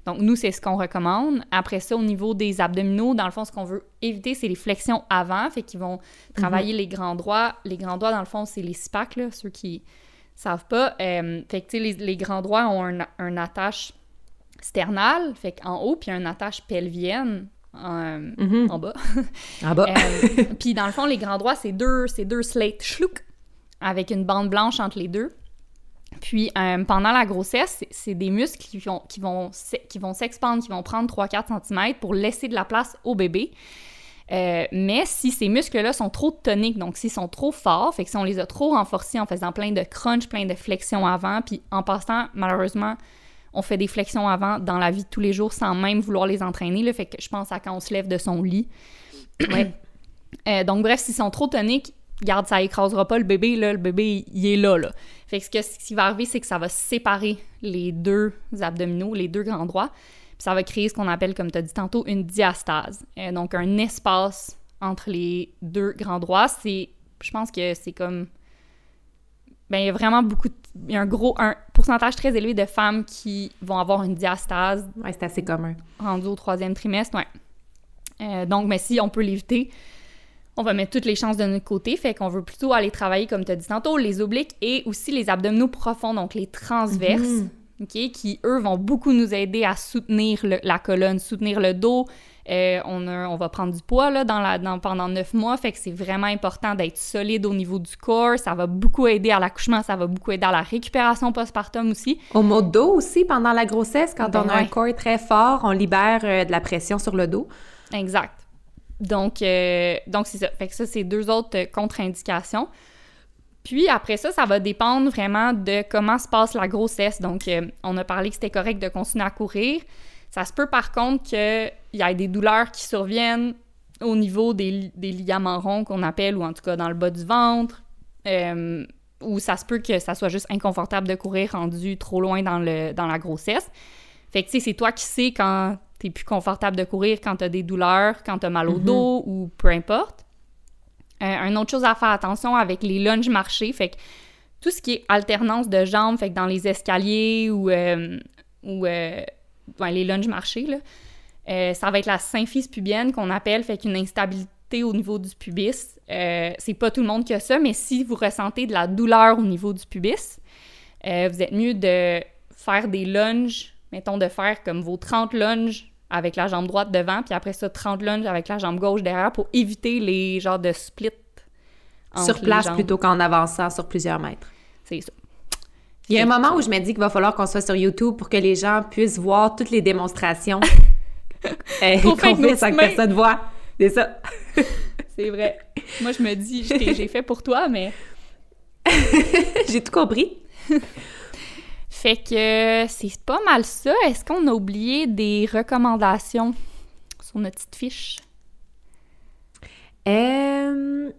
Donc, nous, c'est ce qu'on recommande. Après ça, au niveau des abdominaux, dans le fond, ce qu'on veut éviter, c'est les flexions avant. Fait qu'ils vont travailler les grands droits. Les grands droits, dans le fond, c'est les SPAC, là, ceux qui savent pas. Euh, fait que, tu sais, les, les grands droits ont un, un attache sternale, fait qu'en haut, puis un attache pelvienne en, Mhm. en bas. En bas. Euh, puis dans le fond, les grands droits, c'est deux, c'est deux slates schlouk avec une bande blanche entre les deux. Puis euh, pendant la grossesse, c'est- des muscles qui vont, qui vont, qui vont s'expandre, qui vont prendre 3-4 cm pour laisser de la place au bébé. Euh, mais si ces muscles-là sont trop toniques, donc s'ils sont trop forts, fait que si on les a trop renforcés en faisant plein de crunch, plein de flexions avant, puis en passant, malheureusement, on fait des flexions avant dans la vie de tous les jours sans même vouloir les entraîner. Là, fait que je pense à quand on se lève de son lit. Ouais. Euh, donc, bref, s'ils sont trop toniques, garde, ça écrasera pas le bébé, là, le bébé, il est là, là. Fait que ce, que- ce qui va arriver, c'est que ça va séparer les deux abdominaux, les deux grands droits, puis ça va créer ce qu'on appelle, comme tu as dit tantôt, une diastase. Euh, donc, un espace entre les deux grands droits, c'est, je pense que c'est comme, ben, il y a vraiment beaucoup, de- il y a un gros, un pourcentage très élevé de femmes qui vont avoir une diastase Ouais, c'est assez commun. rendu au troisième trimestre, ouais. Euh, donc, mais si on peut l'éviter, on va mettre toutes les chances de notre côté. Fait qu'on veut plutôt aller travailler, comme tu as dit tantôt, les obliques et aussi les abdominaux profonds, donc les transverses, Mhm. OK, qui, eux, vont beaucoup nous aider à soutenir le- la colonne, soutenir le dos. Euh, on, a- on va prendre du poids là, dans la, dans- pendant neuf mois, fait que c'est vraiment important d'être solide au niveau du corps. Ça va beaucoup aider à l'accouchement, ça va beaucoup aider à la récupération postpartum aussi. Au mot dos aussi, pendant la grossesse, quand Ben on a un corps très fort, on libère euh, de la pression sur le dos. Exact. Donc, euh, donc c'est ça. Fait que ça, c'est deux autres contre-indications. Puis après ça, ça va dépendre vraiment de comment se passe la grossesse. Donc, on a parlé que c'était correct de continuer à courir. Ça se peut par contre qu'il y ait des douleurs qui surviennent au niveau des, ligaments ronds qu'on appelle, ou en tout cas dans le bas du ventre, euh, ou ça se peut que ça soit juste inconfortable de courir rendu trop loin dans, le, dans la grossesse. Fait que, tu sais, c'est toi qui sais quand t'es plus confortable de courir, quand t'as des douleurs, quand t'as mal au mm-hmm. dos, ou peu importe. Euh, une autre chose à faire attention avec les lunges marchés, fait que tout ce qui est alternance de jambes, fait que dans les escaliers ou, euh, ou les lunges marchés, là, euh, ça va être la symphyse pubienne qu'on appelle, fait qu'une instabilité au niveau du pubis. Euh, c'est pas tout le monde qui a ça, mais si vous ressentez de la douleur au niveau du pubis, euh, vous êtes mieux de faire des lunges, mettons de faire comme vos 30 lunges avec la jambe droite devant, puis après ça, 30 lunges avec la jambe gauche derrière pour éviter les genres de split. Sur place plutôt qu'en avançant sur plusieurs mètres. C'est ça. Il y a un moment où je me dis qu'il va falloir qu'on soit sur YouTube pour que les gens puissent voir toutes les démonstrations euh, qu'on fait sans que personne voit. C'est ça. c'est vrai. Moi, je me dis, j'ai fait pour toi, mais... j'ai tout compris. fait que c'est pas mal ça. Est-ce qu'on a oublié des recommandations sur notre petite fiche? Euh...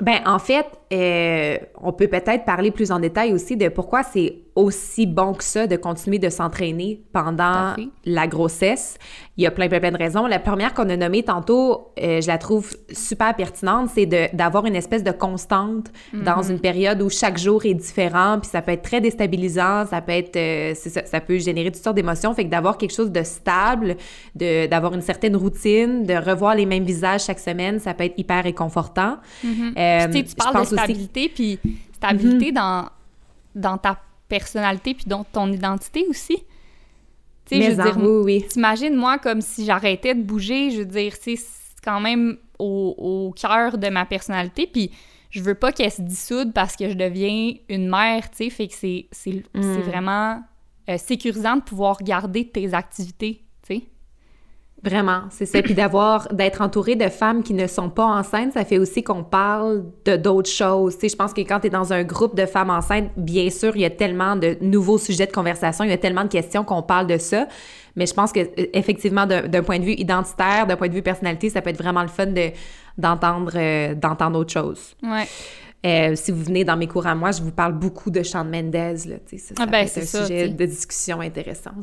Ben, en fait, euh, on peut peut-être parler plus en détail aussi de pourquoi c'est aussi bon que ça de continuer de s'entraîner pendant la grossesse. Il y a plein, plein, plein de raisons. La première qu'on a nommée tantôt, euh, je la trouve super pertinente, c'est d'avoir une espèce de constante dans mhm. une période où chaque jour est différent, puis ça peut être très déstabilisant, ça peut être, euh, ça, ça, peut générer toutes sortes d'émotions. Fait que d'avoir quelque chose de stable, d'avoir une certaine routine, de revoir les mêmes visages chaque semaine, ça peut être hyper réconfortant. Mhm. Euh, tu parles stabilité, puis stabilité mhm. dans, dans ta personnalité puis dans ton identité aussi. Tu sais, je veux dire, oui, t'imagines moi comme si j'arrêtais de bouger, je veux dire, c'est quand même au, au cœur de ma personnalité, puis je veux pas qu'elle se dissoude parce que je deviens une mère, tu sais, fait que c'est mm. vraiment euh, sécurisant de pouvoir garder tes activités. Vraiment, c'est ça. Puis d'avoir, d'être entouré de femmes qui ne sont pas enceintes, ça fait aussi qu'on parle de d'autres choses. Tu sais, je pense que quand tu es dans un groupe de femmes enceintes, bien sûr, il y a tellement de nouveaux sujets de conversation, il y a tellement de questions qu'on parle de ça. Mais je pense que effectivement, d'un point de vue identitaire, d'un point de vue personnalité, ça peut être vraiment le fun de, d'entendre, euh, d'entendre autre chose. Ouais. Euh, si vous venez dans mes cours à moi, je vous parle beaucoup de Shawn Mendes. Là, ça, ça ah ben, c'est un sujet de discussion intéressant.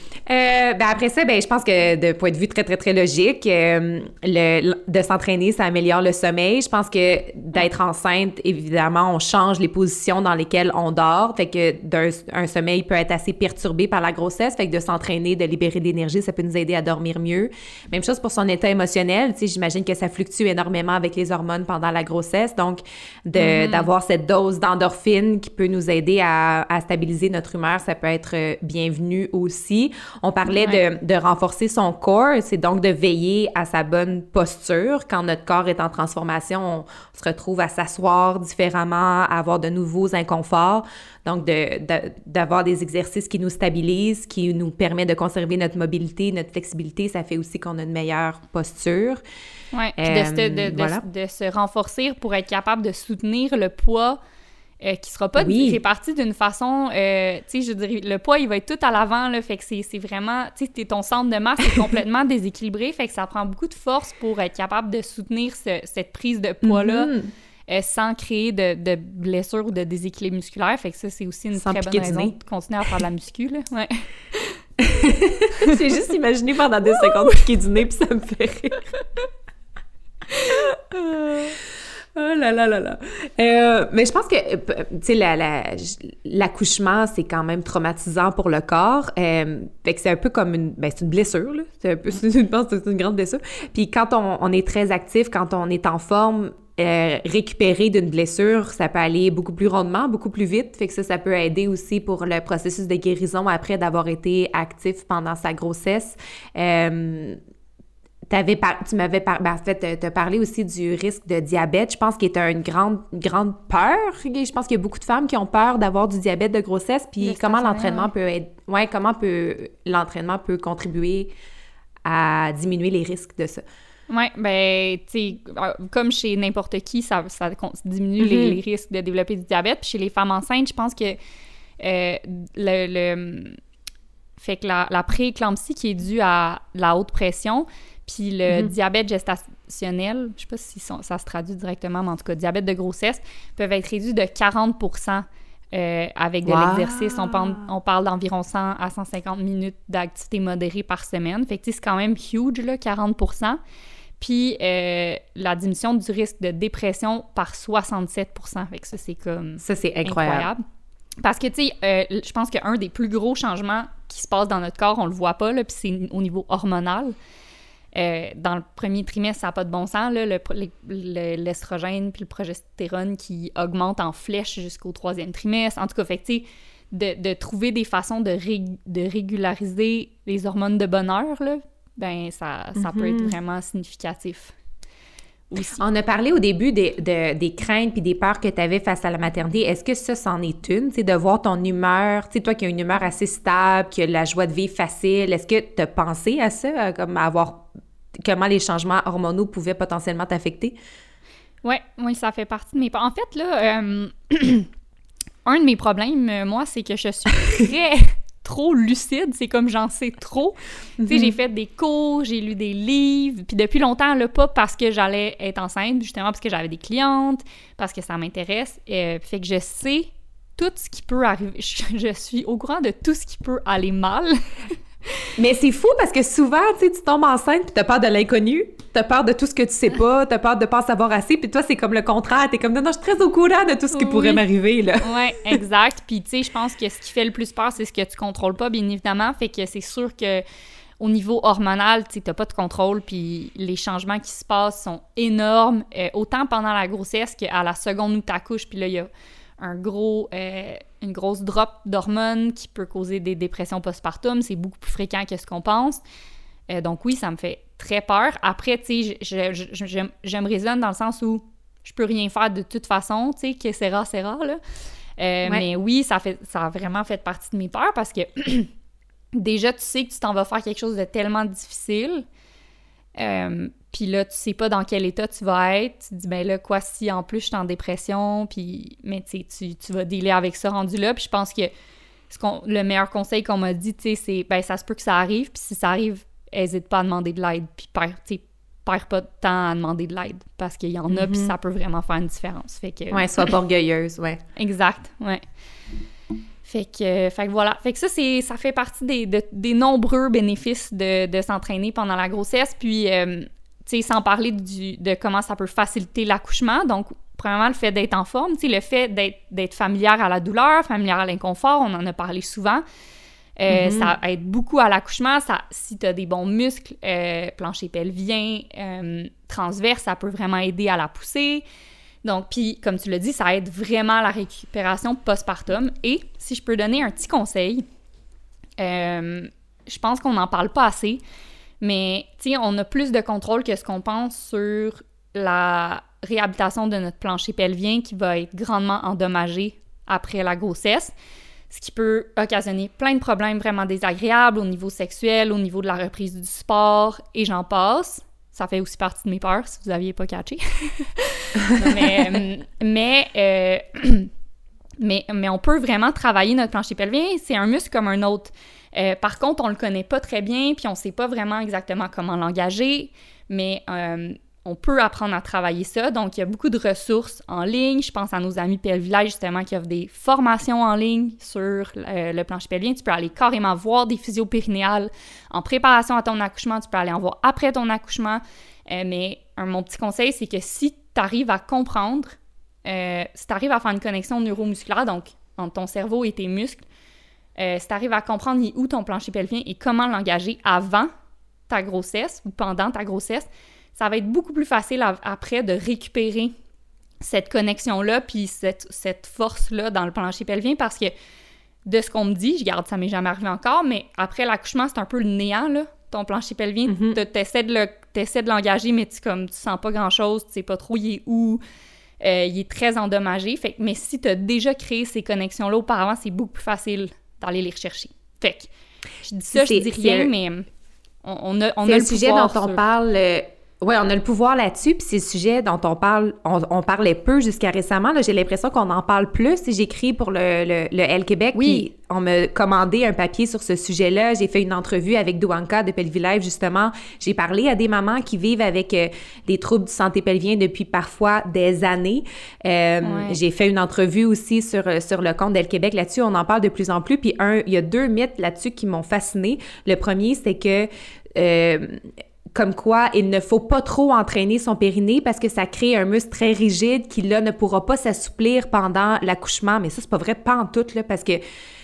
Euh, ben après ça, ben, je pense que de point de vue très, très, très logique, euh, le, de s'entraîner, ça améliore le sommeil. Je pense que d'être enceinte, évidemment, on change les positions dans lesquelles on dort. Fait que d'un un sommeil peut être assez perturbé par la grossesse. Fait que de s'entraîner, de libérer de l'énergie, ça peut nous aider à dormir mieux. Même chose pour son état émotionnel. Tu sais, j'imagine que ça fluctue énormément avec les hormones pendant la grossesse. Donc, mm-hmm. d'avoir cette dose d'endorphine qui peut nous aider à, à stabiliser notre humeur, ça peut être euh, bienvenu aussi. On parlait de, renforcer son corps, c'est donc de veiller à sa bonne posture. Quand notre corps est en transformation, on se retrouve à s'asseoir différemment, à avoir de nouveaux inconforts. Donc, d'avoir des exercices qui nous stabilisent, qui nous permettent de conserver notre mobilité, notre flexibilité, ça fait aussi qu'on a une meilleure posture. Oui, de, de, se renforcer pour être capable de soutenir le poids euh, qui sera pas oui. réparti d'une façon, euh, tu sais, je dirais, le poids, il va être tout à l'avant, là, fait que c'est vraiment, tu sais, ton centre de masse est complètement déséquilibré, fait que ça prend beaucoup de force pour être capable de soutenir cette prise de poids-là. Mm-hmm. Euh, sans créer de, de, blessures ou de déséquilibre musculaire. Fait que ça, c'est aussi une très bonne raison de continuer à faire de la muscu, là. Ouais. J'ai juste imaginé pendant des secondes piquer du nez, puis ça me fait rire. Oh là là là là. Euh, mais je pense que, euh, tu sais, l'accouchement, c'est quand même traumatisant pour le corps. Euh, fait que c'est un peu comme une, ben, c'est une blessure, là. C'est un peu, je pense c'est une grande blessure. Puis quand on, est très actif, quand on est en forme, récupérer d'une blessure, ça peut aller beaucoup plus rondement, beaucoup plus vite. Fait que ça, ça peut aider aussi pour le processus de guérison après d'avoir été actif pendant sa grossesse tu m'avais ben, en fait, te parlé aussi du risque de diabète. Je pense qu'il est une grande, grande peur. Je pense qu'il y a beaucoup de femmes qui ont peur d'avoir du diabète de grossesse. Puis comment l'entraînement peut être, ouais, comment peut l'entraînement peut contribuer à diminuer les risques de ça. Oui, ben, tu sais, euh, comme chez n'importe qui, ça, ça diminue les, Mhm. les risques de développer du diabète. Puis chez les femmes enceintes, je pense que euh, le, le- Fait que la, la prééclampsie qui est due à la haute pression, puis le Mhm. diabète gestationnel, je sais pas si ça se traduit directement, mais en tout cas, diabète de grossesse, peuvent être réduits de 40% euh, avec de Wow! l'exercice. On parle, on parle d'environ 100 à 150 minutes d'activité modérée par semaine. Fait que, c'est quand même huge, là, 40% Puis euh, la diminution du risque de dépression par 67% Fait que ça, c'est comme Ça, c'est incroyable. incroyable. Parce que, tu sais, euh, je pense qu'un des plus gros changements qui se passe dans notre corps, on le voit pas, là, puis c'est au niveau hormonal. Euh, dans le premier trimestre, ça n'a pas de bon sens, là, le le- l'estrogène puis le progestérone qui augmentent en flèche jusqu'au troisième trimestre. En tout cas, fait que, de, de trouver des façons de, ré- de régulariser les hormones de bonheur, là, ben ça, ça peut être Mhm. vraiment significatif aussi. On a parlé au début des, de- des craintes puis des peurs que tu avais face à la maternité. Est-ce que ça, c'en est une? C'est de voir ton humeur, tu sais, toi qui as une humeur assez stable, qui a la joie de vivre facile, est-ce que tu as pensé à ça, comme à avoir comment les changements hormonaux pouvaient potentiellement t'affecter? Oui, oui, ça fait partie de mes... En fait, là, euh, un de mes problèmes, euh, moi, c'est que je suis très trop lucide. C'est comme j'en sais trop. Tu sais, j'ai fait des cours, j'ai lu des livres, puis depuis longtemps, là, pas parce que j'allais être enceinte, justement parce que j'avais des clientes, parce que ça m'intéresse. Euh, fait que je sais tout ce qui peut arriver. Je, je suis au courant de tout ce qui peut aller mal. Mais c'est fou parce que souvent, tu sais, tu tombes enceinte puis t'as peur de l'inconnu, t'as peur de tout ce que tu sais pas, t'as peur de pas savoir assez, puis toi, c'est comme le contraire. T'es comme, non, non, je suis très au courant de tout ce qui Oui. pourrait m'arriver, là. Ouais, exact. Puis tu sais, je pense que ce qui fait le plus peur, c'est ce que tu contrôles pas, bien évidemment. Fait que c'est sûr que au niveau hormonal, tu t'as pas de contrôle, puis les changements qui se passent sont énormes, euh, autant pendant la grossesse qu'à la seconde où t'accouches, puis là, il y a un gros, euh, une grosse drop d'hormones qui peut causer des dépressions postpartum. C'est beaucoup plus fréquent que ce qu'on pense. Euh, donc oui, ça me fait très peur. Après, tu sais, je, je, je, je- je me raisonne dans le sens où je peux rien faire de toute façon, tu sais, que c'est rare, c'est rare, là. Euh, Mais oui, ça, fait, ça a vraiment fait partie de mes peurs parce que déjà, tu sais que tu t'en vas faire quelque chose de tellement difficile. Puis là, tu sais pas dans quel état tu vas être. Tu te dis, ben là, quoi si en plus je suis en dépression, puis, mais tu sais, tu- vas dealer avec ça rendu là. Puis je pense que ce le meilleur conseil qu'on m'a dit, tu sais, c'est, ben ça se peut que ça arrive, puis si ça arrive, hésite pas à demander de l'aide, puis perds, tu perds pas de temps à demander de l'aide, parce qu'il y en a, puis ça peut vraiment faire une différence. Fait que, Ouais, sois pas orgueilleuse, ouais. Exact, ouais. Fait que, euh, fait que voilà. Fait que ça, c'est, ça fait partie des, de- des nombreux bénéfices de, de s'entraîner pendant la grossesse. Puis, euh, sais, sans parler du, de comment ça peut faciliter l'accouchement. Donc, premièrement, le fait d'être en forme, tu sais, le fait d'être, familière à la douleur, familière à l'inconfort, on en a parlé souvent. Euh, Mhm. Ça aide beaucoup à l'accouchement. Ça, si tu as des bons muscles, euh, plancher pelvien, euh, transverse, ça peut vraiment aider à la poussée. Donc, puis, comme tu l'as dit, ça aide vraiment à la récupération postpartum. Et si je peux donner un petit conseil, je pense qu'on n'en parle pas assez, mais tu sais, on a plus de contrôle que ce qu'on pense sur la réhabilitation de notre plancher pelvien qui va être grandement endommagé après la grossesse, ce qui peut occasionner plein de problèmes vraiment désagréables au niveau sexuel, au niveau de la reprise du sport, et j'en passe. Ça fait aussi partie de mes peurs, si vous n'aviez pas catché. mais euh, mais, euh, mais, mais on peut vraiment travailler notre plancher pelvien. C'est un muscle comme un autre. Euh, par contre, on le connaît pas très bien, puis on sait pas vraiment exactement comment l'engager, mais euh, on peut apprendre à travailler ça. Donc, il y a beaucoup de ressources en ligne. Je pense à nos amis Pelvillage, justement, qui offrent des formations en ligne sur euh, le plancher pelvien. Tu peux aller carrément voir des physios périnéales en préparation à ton accouchement. Tu peux aller en voir après ton accouchement. Mais mon petit conseil, c'est que si tu arrives à comprendre, si tu arrives à faire une connexion neuromusculaire, donc entre ton cerveau et tes muscles, euh, si tu arrives à comprendre où ton plancher pelvien et comment l'engager avant ta grossesse ou pendant ta grossesse, ça va être beaucoup plus facile à- après de récupérer cette connexion-là puis cette, cette force-là dans le plancher pelvien parce que de ce qu'on me dit, je garde ça m'est jamais arrivé encore, mais après l'accouchement, c'est un peu le néant, là, ton plancher pelvien. Tu essaies de le- t'essaies de l'engager, mais tu, comme, tu sens pas grand-chose, tu sais pas trop il est où. Euh, il est très endommagé. Fait, mais si tu as déjà créé ces connexions-là auparavant, c'est beaucoup plus facile d'aller les rechercher. Fait que, je dis ça, je dis rien, mais On, a, on a le, sujet dont on parle. Oui, on a le pouvoir là-dessus, puis c'est le sujet dont on parle, on, parlait peu jusqu'à récemment. J'ai l'impression qu'on en parle plus. J'écris pour le, le, le L Québec, puis on m'a commandé un papier sur ce sujet-là. J'ai fait une entrevue avec Douanka de Pelvilive, justement. J'ai parlé à des mamans qui vivent avec euh, des troubles de santé pelvien depuis parfois des années. Euh, j'ai fait une entrevue aussi sur, euh, sur le compte d'El Québec là-dessus. On en parle de plus en plus. Puis un, il y a deux mythes là-dessus qui m'ont fasciné. Le premier, c'est que comme quoi il ne faut pas trop entraîner son périnée parce que ça crée un muscle très rigide qui là ne pourra pas s'assouplir pendant l'accouchement. Mais ça, c'est pas vrai, pas en tout, là, parce que.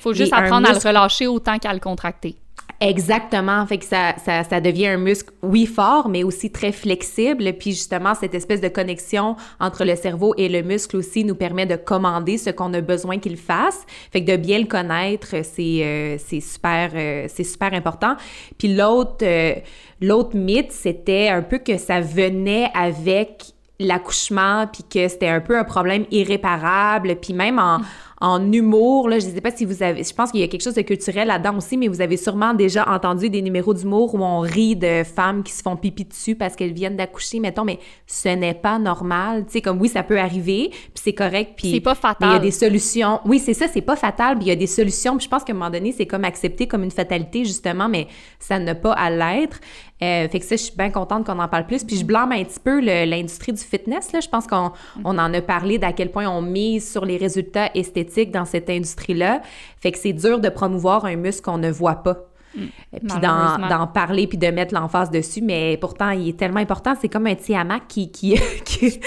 Faut juste apprendre à le relâcher autant qu'à le contracter. Exactement. Fait que ça, ça, ça, devient un muscle, oui, fort, mais aussi très flexible. Puis justement, cette espèce de connexion entre le cerveau et le muscle aussi nous permet de commander ce qu'on a besoin qu'il fasse. Fait que de bien le connaître, c'est euh, super, euh, c'est super important. Puis l'autre, euh, l'autre mythe, c'était un peu que ça venait avec l'accouchement, puis que c'était un peu un problème irréparable, puis même en, en humour. Là, je ne sais pas si vous avez. Je pense qu'il y a quelque chose de culturel là-dedans aussi, mais vous avez sûrement déjà entendu des numéros d'humour où on rit de femmes qui se font pipi dessus parce qu'elles viennent d'accoucher, mettons, mais ce n'est pas normal. Tu sais, comme oui, ça peut arriver, puis c'est correct. Puis. C'est pas fatal. il y a des solutions. Oui, c'est ça, c'est pas fatal, puis il y a des solutions. Puis je pense qu'à un moment donné, c'est comme accepté comme une fatalité, justement, mais ça n'a pas à l'être. Euh, fait que ça, je suis bien contente qu'on en parle plus. Puis je blâme un petit peu l'industrie du fitness. Là. Je pense qu'on on en a parlé d'à quel point on mise sur les résultats esthétiques dans cette industrie-là. Fait que c'est dur de promouvoir un muscle qu'on ne voit pas. Mm. Puis d'en parler, puis de mettre l'emphase dessus, mais pourtant, il est tellement important. C'est comme un tiamac qui, qui, qui,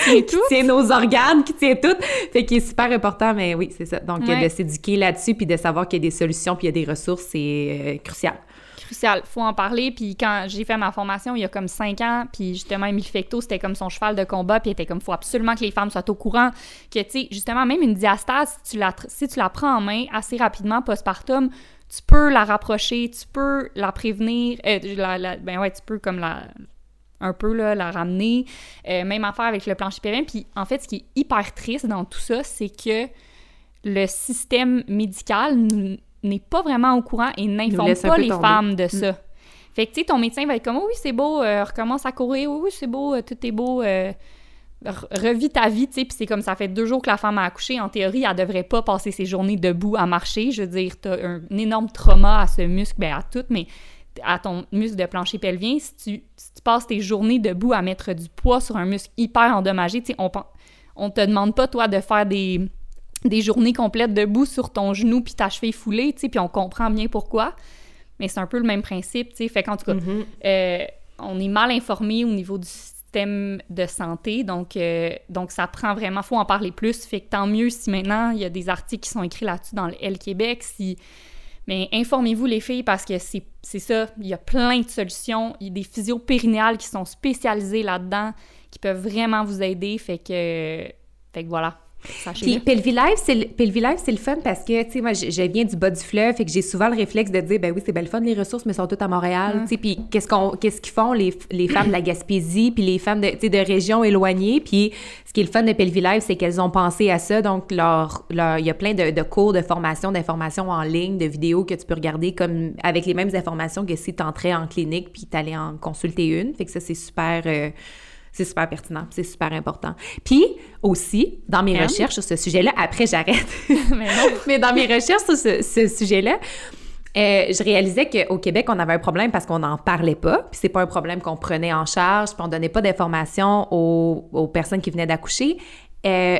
tient nos organes, qui tient tout. Fait qu'il est super important, mais oui, c'est ça. Donc, de s'éduquer là-dessus, puis de savoir qu'il y a des solutions, puis il y a des ressources, c'est euh, crucial crucial. Faut en parler. Puis quand j'ai fait ma formation il y a comme cinq ans, puis justement, Emile Fecto, c'était comme son cheval de combat, puis était comme, faut absolument que les femmes soient au courant que, tu sais, justement, même une diastase, si tu la, si tu la prends en main assez rapidement postpartum, tu peux la rapprocher, tu peux la prévenir, euh, ben ouais, tu peux comme la un peu là, la ramener, euh, même affaire avec le plancher pelvien. Puis en fait, ce qui est hyper triste dans tout ça, c'est que le système médical n'est pas vraiment au courant et n'informe pas les femmes de ça. Mm. Fait que, tu sais, ton médecin va être comme, oh oui, c'est beau, euh, recommence à courir, oui, oui, c'est beau, euh, tout est beau, euh, revis ta vie, tu sais, puis c'est comme ça fait deux jours que la femme a accouché. En théorie, elle devrait pas passer ses journées debout à marcher. Je veux dire, t'as un, énorme trauma à ce muscle, ben à tout, mais à ton muscle de plancher pelvien, si tu, tu passes tes journées debout à mettre du poids sur un muscle hyper endommagé, tu sais, on, on te demande pas, toi, de faire des des journées complètes debout sur ton genou puis ta cheville foulée, tu sais, puis on comprend bien pourquoi. Mais c'est un peu le même principe, tu sais. Fait qu'en tout cas, mm-hmm. euh, on est mal informé au niveau du système de santé, donc, euh, donc ça prend vraiment, faut en parler plus. Fait que tant mieux si maintenant il y a des articles qui sont écrits là-dessus dans le L Québec, si... Mais informez-vous les filles parce que c'est ça, il y a plein de solutions, il y a des physios périnéales qui sont spécialisées là-dedans, qui peuvent vraiment vous aider, fait que, fait que voilà. Puis Pelvilive, c'est le, c'est le fun parce que, tu sais, moi, je, viens du bas du fleuve, fait que j'ai souvent le réflexe de dire, ben oui, c'est belle fun les ressources, mais sont toutes à Montréal, tu sais, puis qu'est-ce qu'on, qu'est-ce qu'ils font les, les femmes de la Gaspésie, puis les femmes de, de régions éloignées, puis ce qui est le fun de Pelvilive, c'est qu'elles ont pensé à ça, donc leur, il y a plein de, cours, de formation, d'informations en ligne, de vidéos que tu peux regarder comme avec les mêmes informations que si tu entrais en clinique puis tu allais en consulter une, fait que ça, c'est super... Euh, c'est super pertinent, c'est super important. Puis aussi, dans mes recherches sur ce sujet-là, après j'arrête, mais, dans mes recherches sur ce, sujet-là, euh, je réalisais qu'au Québec, on avait un problème parce qu'on n'en parlait pas. Puis c'est pas un problème qu'on prenait en charge, puis on donnait pas d'informations aux, personnes qui venaient d'accoucher. Euh,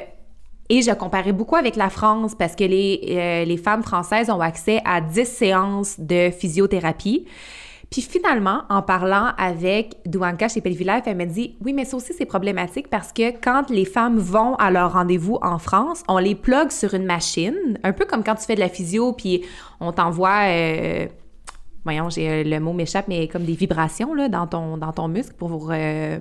et je comparais beaucoup avec la France parce que les, euh, les femmes françaises ont accès à 10 séances de physiothérapie. Puis finalement, en parlant avec Douanka chez Pelvilife, elle m'a dit Oui, mais ça aussi, c'est problématique parce que quand les femmes vont à leur rendez-vous en France, on les plug sur une machine, un peu comme quand tu fais de la physio, puis on t'envoie. Euh, voyons, j'ai euh, le mot m'échappe, mais comme des vibrations là, dans, ton, dans ton muscle pour. Euh,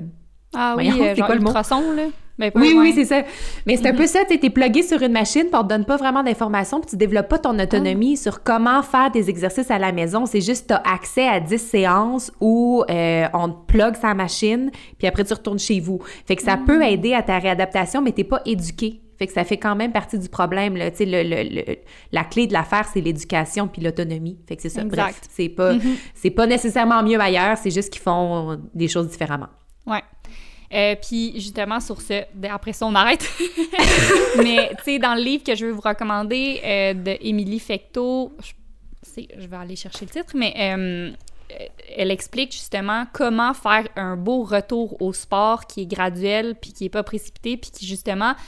ah oui, c'est quoi le mot? là? Ben, oui, oui, c'est ça. Mais c'est un peu mhm. ça, tu es plugué sur une machine, puis on te donne pas vraiment d'informations, puis tu développes pas ton autonomie ah. sur comment faire des exercices à la maison. C'est juste tu as accès à 10 séances où euh, on te plug sa machine, puis après tu retournes chez vous. Fait que ça peut ah. aider à ta réadaptation, mais t'es pas éduqué. Fait que ça fait quand même partie du problème. Là. Le, le, la clé de l'affaire, c'est l'éducation puis l'autonomie. Fait que c'est ça. Bref, c'est pas, mm-hmm. c'est pas nécessairement mieux ailleurs, c'est juste qu'ils font des choses différemment. Ouais. Euh, puis justement, sur ce, après ça, on arrête. Mais tu sais, dans le livre que je veux vous recommander euh, de Émilie Fecteau, je, vais aller chercher le titre, mais euh, elle explique justement comment faire un beau retour au sport qui est graduel, puis qui est pas précipité, puis qui justement...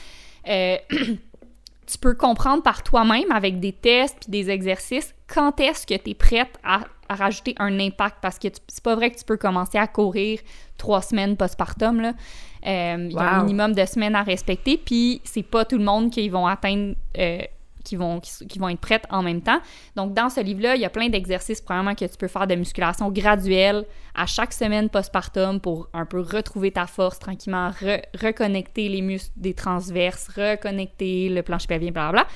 tu peux comprendre par toi-même avec des tests puis des exercices quand est-ce que tu es prête à, rajouter un impact parce que c'est pas vrai que tu peux commencer à courir trois semaines postpartum là. Euh, il y a un minimum de semaines à respecter puis c'est pas tout le monde qui vont atteindre euh, qui vont, qui, vont être prêtes en même temps. Donc, dans ce livre-là, il y a plein d'exercices, probablement, que tu peux faire de musculation graduelle à chaque semaine postpartum pour un peu retrouver ta force tranquillement, reconnecter les muscles des transverses, reconnecter le plancher pelvien, blablabla.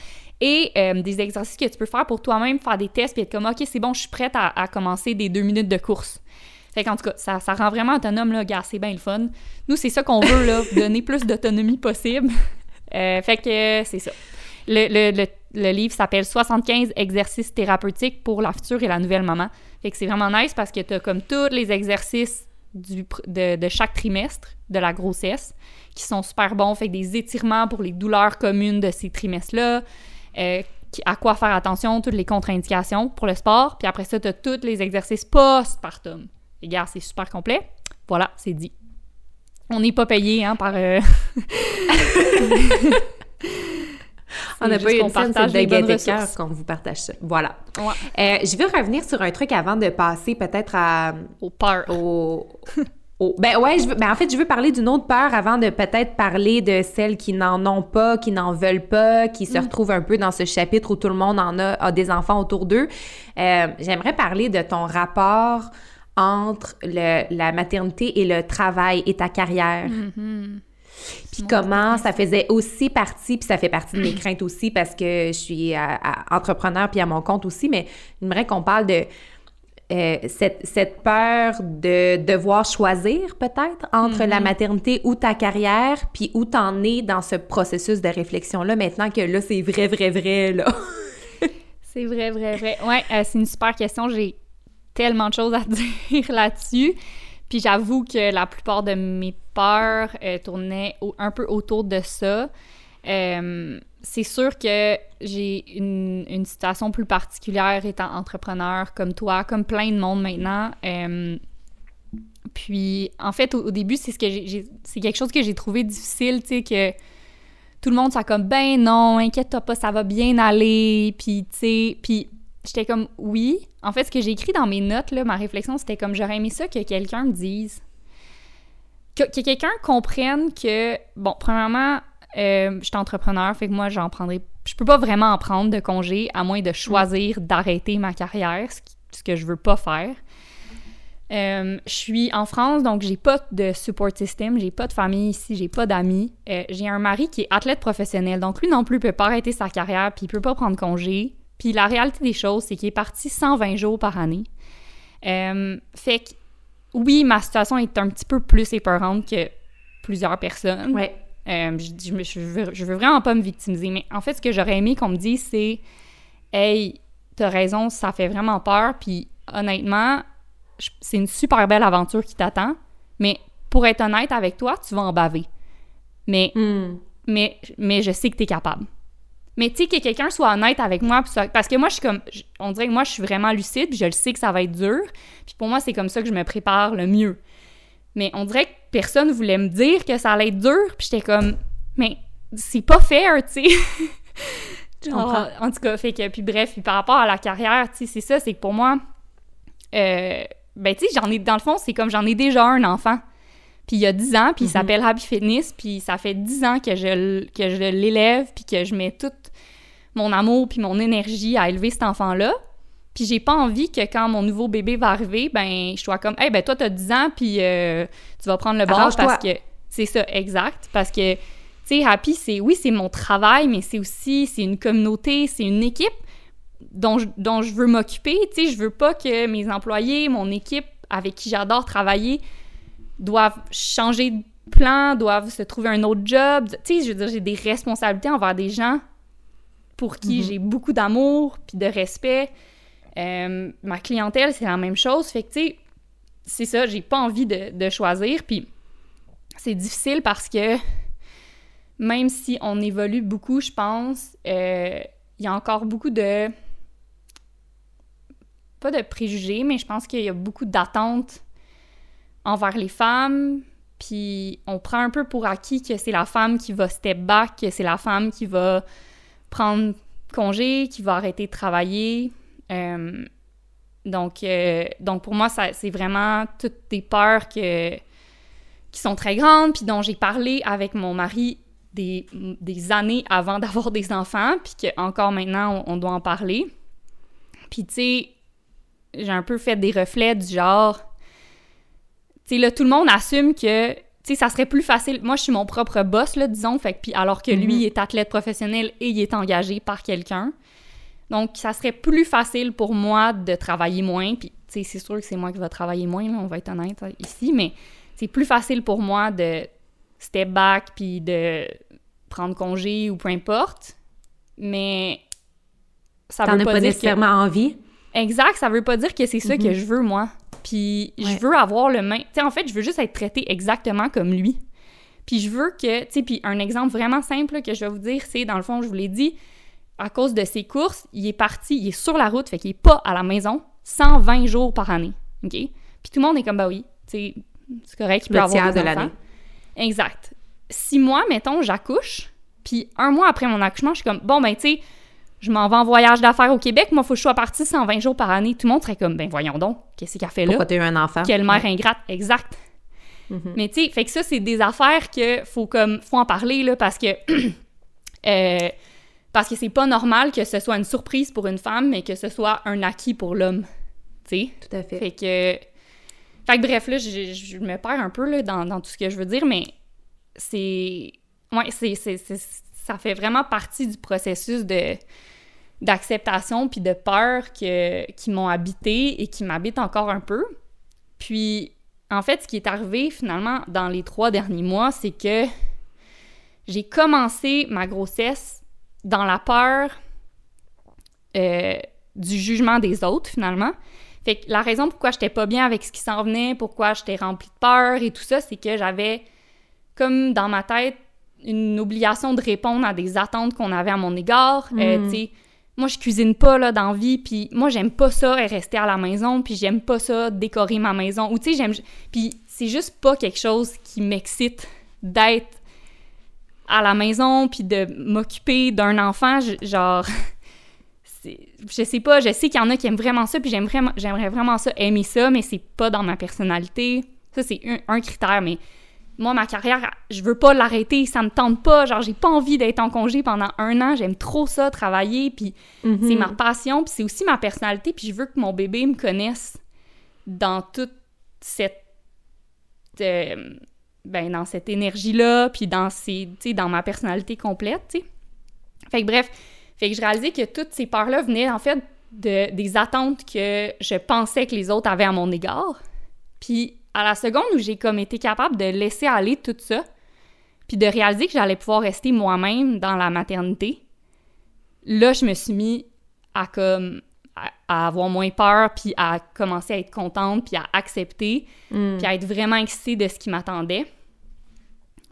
Et euh, des exercices que tu peux faire pour toi-même, faire des tests, puis être comme, OK, c'est bon, je suis prête à, commencer des deux minutes de course. Fait qu'en tout cas, ça, ça rend vraiment autonome, là, c'est bien le fun. Nous, c'est ça qu'on veut, là, donner plus d'autonomie possible. Euh, fait que c'est ça. Le, livre s'appelle 75 exercices thérapeutiques pour la future et la nouvelle maman. Fait que c'est vraiment nice parce que tu as comme tous les exercices du, de, chaque trimestre de la grossesse qui sont super bons. Fait des étirements pour les douleurs communes de ces trimestres-là. Euh, à quoi faire attention, toutes les contre-indications pour le sport. Puis après ça, tu as tous les exercices post-partum. Les gars, c'est super complet. Voilà, c'est dit. On n'est pas payé hein, par. Euh, On n'a pas eu une partage de cœur qu'on vous partage ça. Voilà. Euh, je veux revenir sur un truc avant de passer peut-être à... Aux peurs. Ben ouais, je veux, ben en fait, je veux parler d'une autre peur avant de peut-être parler de celles qui n'en ont pas, qui n'en veulent pas, qui se mm. retrouvent un peu dans ce chapitre où tout le monde en a, a des enfants autour d'eux. Euh, j'aimerais parler de ton rapport entre le, la maternité et le travail et ta carrière. Mm-hmm. Puis comment ça faisait aussi partie, puis ça fait partie de mes craintes aussi parce que je suis entrepreneur puis à mon compte aussi, mais j'aimerais qu'on parle de euh, cette, cette, peur de devoir choisir peut-être entre la mm-hmm. maternité ou ta carrière, puis où t'en es dans ce processus de réflexion-là maintenant que là, c'est vrai, vrai, vrai, là? c'est vrai, vrai, vrai. Ouais, euh, c'est une super question. J'ai tellement de choses à dire là-dessus. Puis j'avoue que la plupart de mes peurs euh, tournaient un peu autour de ça. Euh, c'est sûr que j'ai une, situation plus particulière étant entrepreneur comme toi, comme plein de monde maintenant. Euh, puis, en fait, au, début, c'est ce que j'ai, c'est quelque chose que j'ai trouvé difficile, tu sais, que tout le monde soit comme ben non, inquiète-toi pas, ça va bien aller. Puis, tu sais, puis j'étais comme oui. En fait, ce que j'ai écrit dans mes notes, là, ma réflexion, c'était comme j'aurais aimé ça que quelqu'un me dise. Que, quelqu'un comprenne que, bon, premièrement, euh, je suis entrepreneur, fait que moi, j'en prendrai. Je peux pas vraiment en prendre de congé à moins de choisir d'arrêter ma carrière, ce, que je veux pas faire. Euh, je suis en France, donc j'ai pas de support system, j'ai pas de famille ici, j'ai pas d'amis. Euh, j'ai un mari qui est athlète professionnel, donc lui non plus peut pas arrêter sa carrière, puis il peut pas prendre congé. Puis la réalité des choses, c'est qu'il est parti 120 jours par année. Fait que, oui, ma situation est un petit peu plus épeurante que plusieurs personnes. Euh, je, je, veux, je, veux, vraiment pas me victimiser, mais en fait, ce que j'aurais aimé qu'on me dise, c'est Hey, t'as raison, ça fait vraiment peur, puis honnêtement, c'est une super belle aventure qui t'attend, mais pour être honnête avec toi, tu vas en baver. Mais, hmm. mais, mais je sais que t'es capable. Mais tu sais, que quelqu'un soit honnête avec moi, parce que moi, je suis comme, on dirait que moi, je suis vraiment lucide, puis je le sais que ça va être dur. Puis pour moi, c'est comme ça que je me prépare le mieux. Mais on dirait que personne voulait me dire que ça allait être dur, puis j'étais comme, mais c'est pas fair, tu sais. en tout cas, fait que, puis bref, puis par rapport à la carrière, tu sais, c'est ça, c'est que pour moi, euh, ben tu sais, j'en ai, dans le fond, c'est comme j'en ai déjà un enfant. Puis il y a 10 ans, puis il mm-hmm. s'appelle Happy Fitness, puis ça fait 10 ans que je, que je l'élève, puis que je mets tout mon amour puis mon énergie à élever cet enfant-là. Puis j'ai pas envie que quand mon nouveau bébé va arriver, ben je sois comme, hey, ben toi, t'as 10 ans, puis euh, tu vas prendre le bord parce que. C'est ça, exact. Parce que, tu sais, Happy, c'est, oui, c'est mon travail, mais c'est aussi, c'est une communauté, c'est une équipe dont je, dont je veux m'occuper. Tu sais, je veux pas que mes employés, mon équipe avec qui j'adore travailler, doivent changer plans, doivent se trouver un autre job. Tu sais, je veux dire, j'ai des responsabilités envers des gens pour qui Mhm. j'ai beaucoup d'amour puis de respect. Euh, ma clientèle, c'est la même chose. Fait que, tu sais, c'est ça, j'ai pas envie de, choisir. Puis c'est difficile parce que même si on évolue beaucoup, je pense, euh, il y a encore beaucoup de. Pas de préjugés, mais je pense qu'il y a beaucoup d'attentes envers les femmes. Puis on prend un peu pour acquis que c'est la femme qui va step back, que c'est la femme qui va prendre congé, qui va arrêter de travailler. Euh, donc, euh, donc pour moi, c'est vraiment toutes des peurs que, qui sont très grandes, puis dont j'ai parlé avec mon mari des, des années avant d'avoir des enfants, puis qu'encore maintenant, on, on doit en parler. Puis tu sais, j'ai un peu fait des reflets du genre... Tu sais, là, tout le monde assume que, tu sais, ça serait plus facile... Moi, je suis mon propre boss, là, disons, fait puis alors que lui, Mhm. il est athlète professionnel et il est engagé par quelqu'un. Donc, ça serait plus facile pour moi de travailler moins. Puis, tu sais, c'est sûr que c'est moi qui vais travailler moins, là, on va être honnête euh, ici, mais c'est plus facile pour moi de step back puis de prendre congé ou peu importe. Mais ça T'en veut as pas, pas dire nécessairement envie. que... Exact, ça veut pas dire que c'est ça que Mhm. je veux, moi. Puis, je veux avoir le même... Tu sais, en fait, je veux juste être traitée exactement comme lui. Puis je veux que, tu sais, puis un exemple vraiment simple là, que je vais vous dire, c'est, dans le fond, je vous l'ai dit, à cause de ses courses, il est parti, il est sur la route, fait qu'il est pas à la maison 120 jours par année, OK? Puis tout le monde est comme, bah oui, c'est correct, il peut Le avoir des de l'année. Exact. Si moi, mettons, j'accouche, puis un mois après mon accouchement, je suis comme, bon, ben, tu sais, je m'en vais en voyage d'affaires au Québec, moi, faut que je sois partie 120 jours par année. Tout le monde serait comme, ben, voyons donc, qu'est-ce qu'elle fait là? Pourquoi t'as eu un enfant? Quelle mère ingrate, exact. Mhm. Mais tu sais, fait que ça, c'est des affaires que faut comme, faut en parler, là, parce que, euh, parce que c'est pas normal que ce soit une surprise pour une femme, mais que ce soit un acquis pour l'homme, tu sais? Tout à fait. Fait que, fait que bref, là, je, je me perds un peu, là, dans, dans tout ce que je veux dire, mais c'est, ouais, c'est, c'est, c'est- ça fait vraiment partie du processus de d'acceptation puis de peur que, qui m'ont habité et qui m'habitent encore un peu. Puis, en fait, ce qui est arrivé finalement dans les trois derniers mois, c'est que j'ai commencé ma grossesse dans la peur euh, du jugement des autres, finalement. Fait que la raison pourquoi j'étais pas bien avec ce qui s'en venait, pourquoi j'étais remplie de peur et tout ça, c'est que j'avais comme dans ma tête une obligation de répondre à des attentes qu'on avait à mon égard. Euh, Mm. tu sais, moi, je cuisine pas, là, dans vie, puis moi, j'aime pas ça, rester à la maison, puis j'aime pas ça, décorer ma maison, ou tu sais, j'aime... Puis c'est juste pas quelque chose qui m'excite d'être à la maison, puis de m'occuper d'un enfant, genre... Je sais pas, je sais qu'il y en a qui aiment vraiment ça, puis j'aime vraiment, j'aimerais vraiment ça, aimer ça, mais c'est pas dans ma personnalité. Ça, c'est un, un critère, mais moi, ma carrière, je veux pas l'arrêter, ça me tente pas. Genre, j'ai pas envie d'être en congé pendant un an. J'aime trop ça, travailler, puis Mhm. c'est ma passion, puis c'est aussi ma personnalité, puis je veux que mon bébé me connaisse dans toute cette... euh, ben, dans cette énergie-là, puis dans, ces, dans ma personnalité complète, tu sais. Fait que bref, fait que je réalisais que toutes ces peurs-là venaient, en fait, de, des attentes que je pensais que les autres avaient à mon égard. Puis à la seconde où j'ai comme été capable de laisser aller tout ça, puis de réaliser que j'allais pouvoir rester moi-même dans la maternité, là, je me suis mis à comme à, à avoir moins peur, puis à commencer à être contente, puis à accepter, Mm. puis à être vraiment excitée de ce qui m'attendait.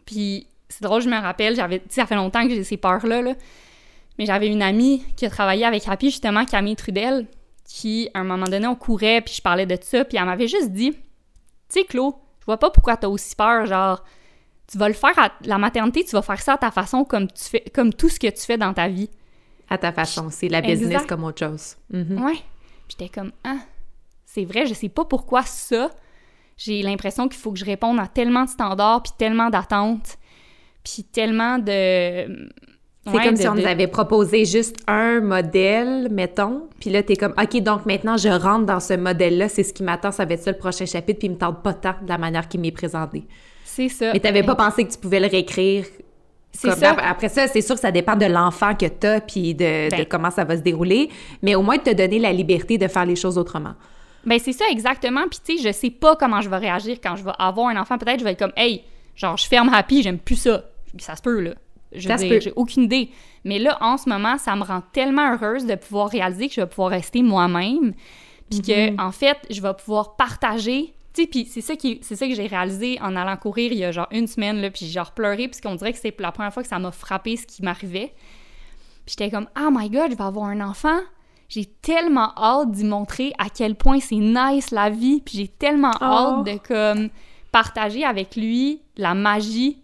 Puis c'est drôle, je me rappelle, j'avais, ça fait longtemps que j'ai ces peurs-là, là, mais j'avais une amie qui a travaillé avec Happy, justement, Camille Trudel, qui, à un moment donné, on courait, puis je parlais de ça, puis elle m'avait juste dit, tu sais, Claude, je vois pas pourquoi t'as aussi peur, genre, tu vas le faire à la maternité, tu vas faire ça à ta façon, comme tu fais, comme tout ce que tu fais dans ta vie. À ta façon, c'est la Exact. business comme autre chose. Mhm. Ouais. Puis J'étais comme, ah, c'est vrai, je sais pas pourquoi ça. J'ai l'impression qu'il faut que je réponde à tellement de standards, puis tellement d'attentes, puis tellement de. C'est Ouais, comme de- si on de- nous avait proposé juste un modèle, mettons, puis là, t'es comme, OK, donc maintenant, je rentre dans ce modèle-là, c'est ce qui m'attend, ça va être ça le prochain chapitre, puis il me tente pas tant de la manière qu'il m'est présenté. C'est ça. Mais t'avais pas pensé que tu pouvais le réécrire. C'est ça. ap- Après ça, c'est sûr que ça dépend de l'enfant que t'as, puis de, de Ben. comment ça va se dérouler, mais au moins de te donner la liberté de faire les choses autrement. Ben c'est ça exactement. Puis tu sais, je sais pas comment je vais réagir quand je vais avoir un enfant. Peut-être je vais être comme, hey, genre, je ferme Happy, j'aime plus ça. Ça se peut, là. Je Ça veux se dire, peut. j'ai aucune idée. Mais là, en ce moment, ça me rend tellement heureuse de pouvoir réaliser que je vais pouvoir rester moi-même. Puis que, en fait, je vais pouvoir partager. Tu sais, puis c'est ça, qui, c'est ça que j'ai réalisé en allant courir il y a genre une semaine, là, puis j'ai genre pleuré, parce qu'on dirait que c'est la première fois que ça m'a frappé ce qui m'arrivait. Puis j'étais comme, oh my god, je vais avoir un enfant. J'ai tellement hâte d'y montrer à quel point c'est nice la vie. Puis j'ai tellement Oh. hâte de comme partager avec lui la magie.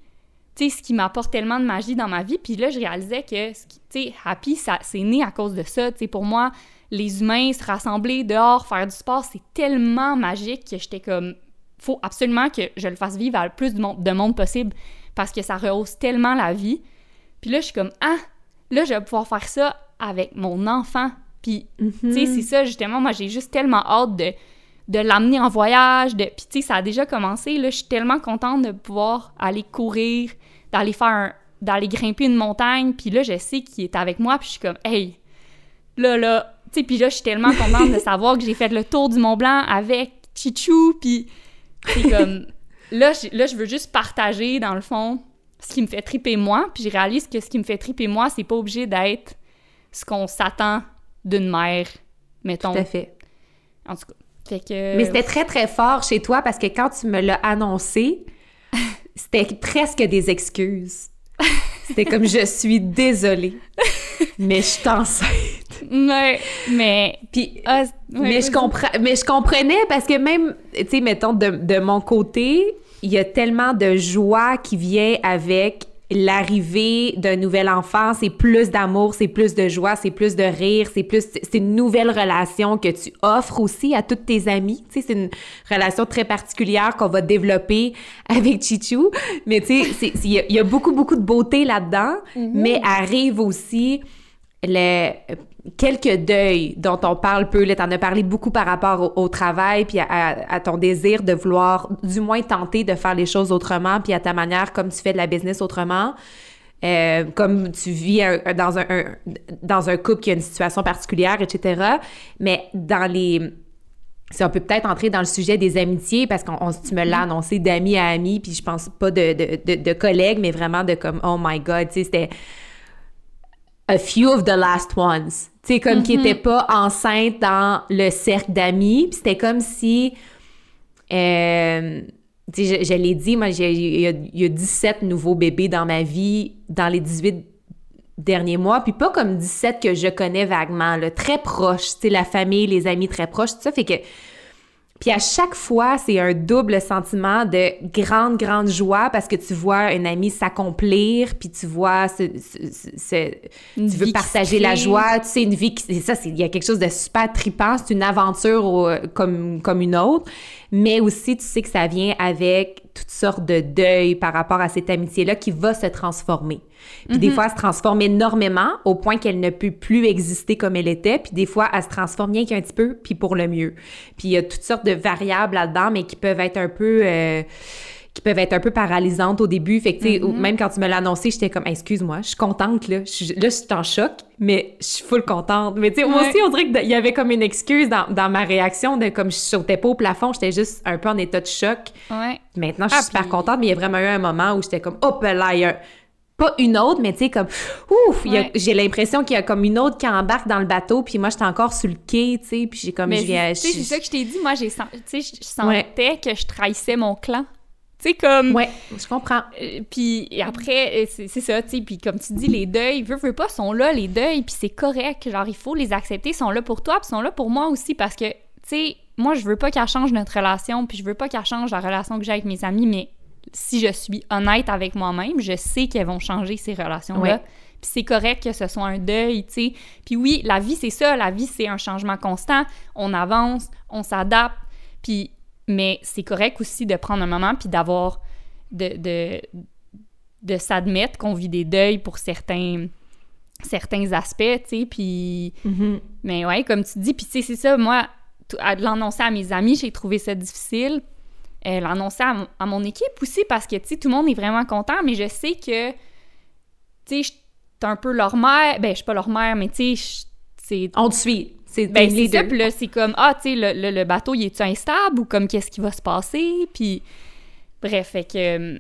Tu sais, ce qui m'apporte tellement de magie dans ma vie. Puis là, je réalisais que, tu sais, Happy, ça, c'est né à cause de ça. Tu sais, pour moi, les humains se rassembler dehors, faire du sport, c'est tellement magique que j'étais comme, faut absolument que je le fasse vivre à le plus de monde, de monde possible parce que ça rehausse tellement la vie. Puis là, je suis comme, ah, là, je vais pouvoir faire ça avec mon enfant. Puis, tu sais, c'est ça, justement, moi, j'ai juste tellement hâte de, de l'amener en voyage. De... Puis, tu sais, ça a déjà commencé. Là, je suis tellement contente de pouvoir aller courir, d'aller faire un- d'aller grimper une montagne. Puis là, je sais qu'il est avec moi. Puis je suis comme, hey, là, là. Tu sais, puis là, je suis tellement contente de savoir que j'ai fait le tour du Mont Blanc avec Chichou. Puis, c'est comme, là, je, là, je veux juste partager, dans le fond, ce qui me fait triper moi. Puis je réalise que ce qui me fait triper moi, c'est pas obligé d'être ce qu'on s'attend d'une mère, mettons. Tout à fait. En tout cas. Fait que. Mais c'était très, très fort chez toi parce que quand tu me l'as annoncé, c'était presque des excuses. C'était comme je suis désolée, mais je suis enceinte. Ouais, mais. Puis, ah, ouais, mais, je comprends, mais je comprenais parce que même, tu sais, mettons, de, de mon côté, il y a tellement de joie qui vient avec l'arrivée d'un nouvel enfant. C'est plus d'amour, c'est plus de joie, c'est plus de rire, c'est plus, c'est une nouvelle relation que tu offres aussi à toutes tes amies. Tu sais, c'est une relation très particulière qu'on va développer avec Chichou. Mais tu sais, il y, a- il y a beaucoup, beaucoup de beauté là-dedans, mais arrive aussi le quelques deuils dont on parle peu. Là, t'en as parlé beaucoup par rapport au, au travail, puis à, à- à ton désir de vouloir du moins tenter de faire les choses autrement, puis à ta manière comme tu fais de la business autrement. Euh, comme tu vis un- dans, un, un- dans un couple qui a une situation particulière, etc. Mais dans les... Si on peut peut-être entrer dans le sujet des amitiés, parce qu'on on- tu me l'as annoncé d'ami à ami, puis je pense pas de, de, de, de collègues, mais vraiment de comme, oh my God, tu sais, c'était a few of the last ones. Tu sais, comme qui n'étaient pas enceintes dans le cercle d'amis. Puis c'était comme si. euh, tu sais, je, je l'ai dit, moi, j'ai- il y, a, y a 17 nouveaux bébés dans ma vie dans les 18 derniers mois. Puis pas comme 17 que je connais vaguement, là, très proches. Tu sais, la famille, les amis très proches, tout ça. Fait que. Puis à chaque fois, c'est un double sentiment de grande, grande joie parce que tu vois un ami s'accomplir, puis tu vois ce, ce- ce- tu veux partager la joie, tu sais, une vie qui, ça, il y a quelque chose de super trippant, c'est une aventure au- comme, comme une autre, mais aussi tu sais que ça vient avec toutes sortes de deuil par rapport à cette amitié-là qui va se transformer. Puis des fois, elle se transforme énormément au point qu'elle ne peut plus exister comme elle était, puis des fois, elle se transforme bien qu'un petit peu, puis pour le mieux. Puis il y a toutes sortes de variables là-dedans, mais qui peuvent être un peu... euh, qui peuvent être un peu paralysantes au début. Fait que, tu sais, Mm-hmm. même quand tu me l'as annoncé, j'étais comme, excuse-moi, je suis contente, là. Là, je suis en choc, mais je suis full contente. Mais, tu sais, moi Ouais. aussi, on dirait qu'il y avait comme une excuse dans, dans ma réaction de comme je sautais pas au plafond, j'étais juste un peu en état de choc. Ouais. Maintenant, je suis Ah, super puis- contente, mais il y a vraiment eu un moment où j'étais comme, hop là, il y a pas une autre, mais tu sais, comme, ouf, Ouais. j'ai l'impression qu'il y a comme une autre qui embarque dans le bateau, puis moi, j'étais encore sur le quai, tu sais, puis j'ai comme, Mais je viens. tu sais, c'est ça que je t'ai dit. Moi, j'ai tu sais, je Ouais. sentais que je trahissais mon clan. Tu sais, comme. Ouais, je comprends. Euh, puis après, euh, c'est c'est ça, tu sais, puis comme tu dis, les deuils, veux, veux pas, sont là, les deuils, puis c'est correct, genre, il faut les accepter, ils sont là pour toi, puis ils sont là pour moi aussi, parce que, tu sais, moi, je veux pas qu'elle change notre relation, puis je veux pas qu'elle change la relation que j'ai avec mes amis, mais si je suis honnête avec moi-même, je sais qu'elles vont changer ces relations-là. Ouais. Puis c'est correct que ce soit un deuil, tu sais. Puis oui, la vie, c'est ça, la vie, c'est un changement constant, on avance, on s'adapte, puis mais c'est correct aussi de prendre un moment puis d'avoir de, de, de s'admettre qu'on vit des deuils pour certains certains aspects, tu sais, puis Mhm. mais ouais, comme tu dis, puis tu sais, c'est ça, moi, à l'annoncer à mes amis, j'ai trouvé ça difficile. Euh, l'annoncer à, mon- à mon équipe aussi, parce que, tu sais, tout le monde est vraiment content, mais je sais que, tu sais, un peu leur mère, ben, je suis pas leur mère, mais tu sais, c'est On te suit. C'est ben, leader. puis là, c'est comme, ah, tu sais, le, le- le bateau, il est-tu instable ou comme qu'est-ce qui va se passer? Puis, bref, fait que, euh,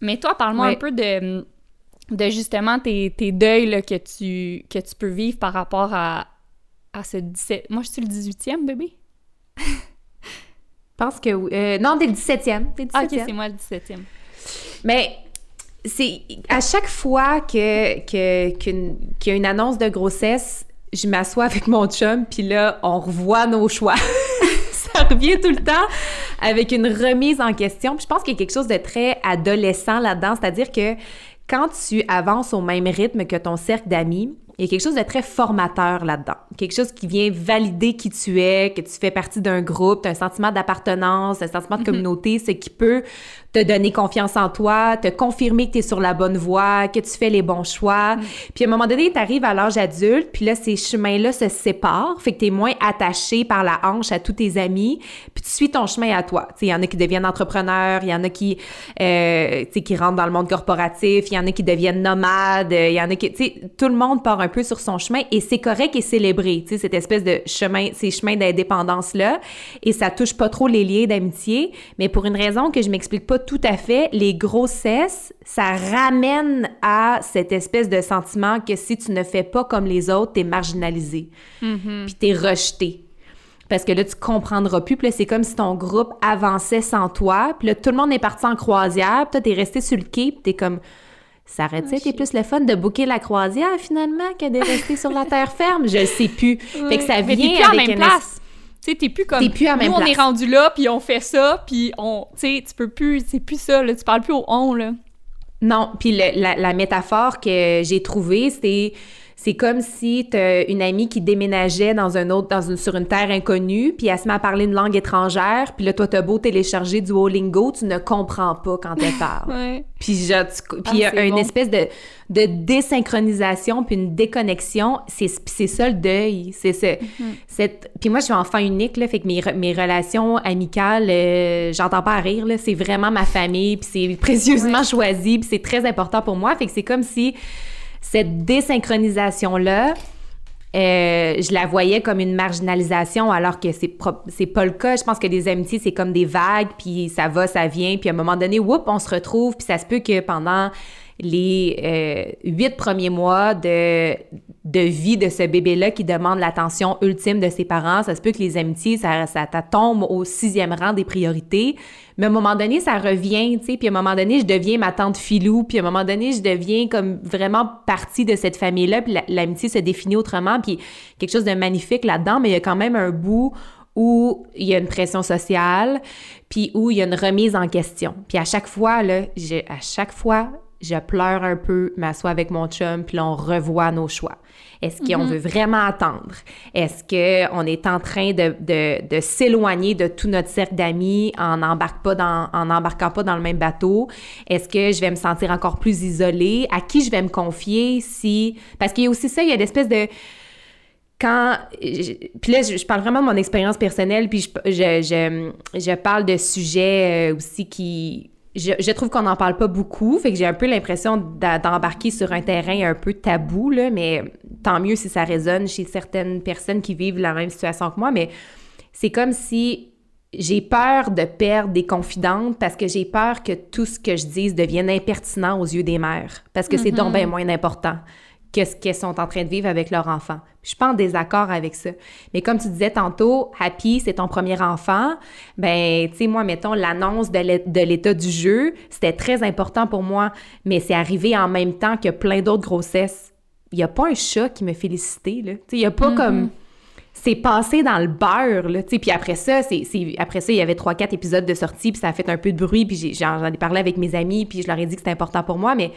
Mais toi, parle-moi un peu de, de justement tes, tes deuils là, que, tu, que tu peux vivre par rapport à, à ce 17... Moi, je suis le 18e, bébé? Je pense que oui. Euh, non, t'es le 17e. Ah, ok, c'est moi le 17e. Mais c'est à chaque fois que qu'il y a une annonce de grossesse, je m'assois avec mon chum, puis là, on revoit nos choix. ça revient tout le temps avec une remise en question. Je pense qu'il y a quelque chose de très adolescent là-dedans, c'est-à-dire que quand tu avances au même rythme que ton cercle d'amis, il y a quelque chose de très formateur là-dedans. Quelque chose qui vient valider qui tu es, que tu fais partie d'un groupe, tu as un sentiment d'appartenance, un sentiment de mhm. communauté, ce qui peut te donner confiance en toi, te confirmer que tu es sur la bonne voie, que tu fais les bons choix. Mm. Puis à un moment donné, tu arrives à l'âge adulte, puis là, ces chemins-là se séparent, fait que tu es moins attaché par la hanche à tous tes amis, puis tu suis ton chemin à toi. Il y en a qui deviennent entrepreneurs, il y en a qui, euh, qui rentrent dans le monde corporatif, il y en a qui deviennent nomades, il y en a qui... Tout le monde part un peu sur son chemin et c'est correct et célébré, cette espèce de chemin, ces chemins d'indépendance-là, et ça touche pas trop les liens d'amitié, mais pour une raison que je m'explique pas tout à fait. Les grossesses, ça ramène à cette espèce de sentiment que si tu ne fais pas comme les autres, t'es marginalisé. Mm-hmm. Puis t'es rejeté. Parce que là, tu comprendras plus. Puis là, c'est comme si ton groupe avançait sans toi. Puis là, tout le monde est parti en croisière. Puis toi, t'es resté sur le quai. Puis t'es comme... Ça aurait été plus le fun de booker la croisière, finalement, que de rester sur la terre ferme? Je sais plus. Fait que ça vient avec une... place. Tu sais, t'es plus comme. plus à même nous, on est rendu là, puis on fait ça, puis on. Tu sais, tu peux plus. C'est plus ça, là. Tu parles plus au on, là. Non, puis la, la, métaphore que j'ai trouvée, c'est c'est comme si tu as une amie qui déménageait dans un autre, dans une, sur une terre inconnue, puis elle se met à parler une langue étrangère, puis là, toi, t'as beau télécharger du Duolingo, tu ne comprends pas quand elle parle. ouais. Puis il ah, y a une espèce de, de désynchronisation, puis une déconnexion. C'est ça le deuil. C'est mm-hmm. Puis moi, je suis enfant unique, là, fait que mes, mes relations amicales, euh, j'entends pas rire, là. C'est vraiment ma famille, puis c'est précieusement choisi, puis c'est très important pour moi. Fait que c'est comme si cette désynchronisation-là, euh, je la voyais comme une marginalisation alors que c'est c'est pas le cas. Je pense que les amitiés, c'est comme des vagues, puis ça va, ça vient, puis à un moment donné, whoop, on se retrouve, puis ça se peut que pendant les euh, huit premiers mois de, de vie de ce bébé-là qui demande l'attention ultime de ses parents. Ça se peut que les amitiés, ça, ça, tombe au sixième rang des priorités. Mais à un moment donné, ça revient, tu sais. Puis à un moment donné, je deviens ma tante filou. Puis à un moment donné, je deviens comme vraiment partie de cette famille-là. Puis l'amitié se définit autrement. Puis quelque chose de magnifique là-dedans. Mais il y a quand même un bout où il y a une pression sociale, puis où il y a une remise en question. Puis à chaque fois, là, à chaque fois, je pleure un peu, m'assois avec mon chum, puis là, on revoit nos choix. Est-ce qu'on mhm. veut vraiment attendre? Est-ce qu'on est en train de, de, s'éloigner de tout notre cercle d'amis en n'embarquant pas, dans, le même bateau? Est-ce que je vais me sentir encore plus isolée? À qui je vais me confier si... Parce qu'il y a aussi ça, il y a espèce de quand. Puis là, je, parle vraiment de mon expérience personnelle, puis je, je, je, parle de sujets euh, aussi qui, je, trouve qu'on n'en parle pas beaucoup, fait que j'ai un peu l'impression d'embarquer sur un terrain un peu tabou, là, mais tant mieux si ça résonne chez certaines personnes qui vivent la même situation que moi, mais c'est comme si j'ai peur de perdre des confidentes parce que j'ai peur que tout ce que je dise devienne impertinent aux yeux des mères, parce que c'est donc mm-hmm. bien moins important que ce qu'elles sont en train de vivre avec leur enfant. Je suis pas en désaccord avec ça. Mais comme tu disais tantôt, Happy, c'est ton premier enfant. Ben, tu sais, moi, mettons, l'annonce de l'état du jeu, c'était très important pour moi, mais c'est arrivé en même temps que plein d'autres grossesses. Il y a pas un chat qui me félicitait, là. Tu sais, il y a pas mm-hmm. comme... C'est passé dans le beurre, là, tu. Puis après ça, c'est, après ça, il y avait trois, quatre épisodes de sortie, puis ça a fait un peu de bruit, puis j'en ai parlé avec mes amis, puis je leur ai dit que c'était important pour moi, mais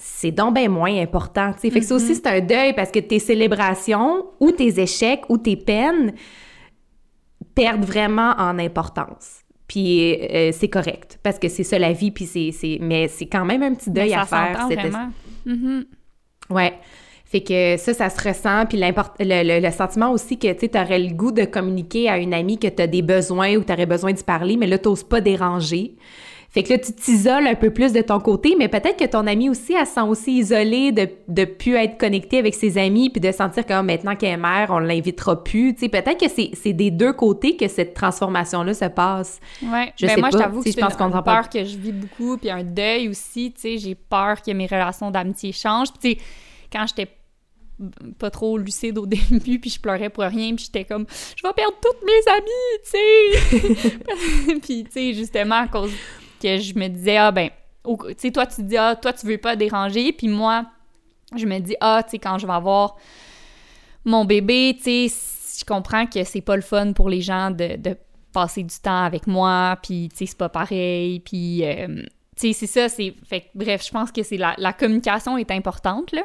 c'est donc bien moins important. Fait que ça aussi, mm-hmm. c'est un deuil parce que tes célébrations ou tes échecs ou tes peines perdent vraiment en importance. Puis euh, c'est correct parce que c'est ça la vie, puis c'est, mais c'est quand même un petit deuil à faire. Vraiment. Mm-hmm. Ouais. Fait que ça, ça se ressent. Puis le, le, sentiment aussi que tu aurais le goût de communiquer à une amie que tu as des besoins ou tu aurais besoin de parler, mais là, tu pas déranger. Fait que là, tu t'isoles un peu plus de ton côté, mais peut-être que ton ami aussi, elle se sent aussi isolée de ne plus être connectée avec ses amis, puis de sentir que oh, maintenant qu'elle est mère, on l'invitera plus. Tu sais, peut-être que c'est des deux côtés que cette transformation-là se passe. Ouais. Je ben sais moi, je t'avoue que c'est une, une peur que je vis beaucoup, puis un deuil aussi. Tu sais, j'ai peur que mes relations d'amitié changent. Puis tu sais, quand j'étais pas trop lucide au début, puis je pleurais pour rien, puis j'étais comme « Je vais perdre toutes mes amies! » tu sais! puis, tu sais, justement, à cause que je me disais « Ah, ben, tu sais, toi, tu te dis « Ah, toi, tu veux pas déranger. » Puis moi, je me dis « Ah, tu sais, quand je vais avoir mon bébé, tu sais, je comprends que c'est pas le fun pour les gens de, passer du temps avec moi, puis, tu sais, c'est pas pareil, puis... Euh, tu sais, c'est ça, c'est... Fait bref, je pense que c'est la, la communication est importante, là.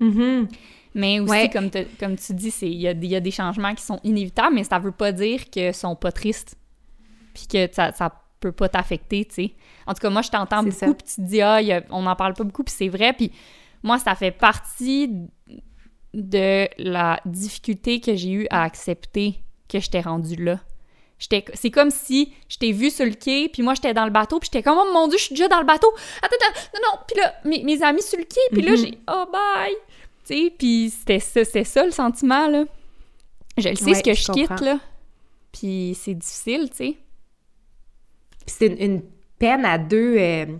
Mm-hmm. Mais aussi, comme, comme tu dis, il y a, y a, des changements qui sont inévitables, mais ça veut pas dire qu'ils sont pas tristes, puis que ça, ça peut pas t'affecter, tu sais. En tout cas, moi, je t'entends beaucoup, puis tu te dis, ah, on n'en parle pas beaucoup, puis c'est vrai, puis moi, ça fait partie de la difficulté que j'ai eu à accepter que je t'ai rendue là. C'est comme si je t'ai vu sur le quai, puis moi j'étais dans le bateau, puis j'étais comme oh mon dieu, je suis déjà dans le bateau. Attends, attends, non, non. Puis là, mes, mes, amis sur le quai, puis là mm-hmm. j'ai oh bye. Tu sais, puis c'était ça, c'est ça le sentiment là. Je le sais ce que je, quitte là. Puis c'est difficile, tu sais. C'est une, peine à deux. Euh, tu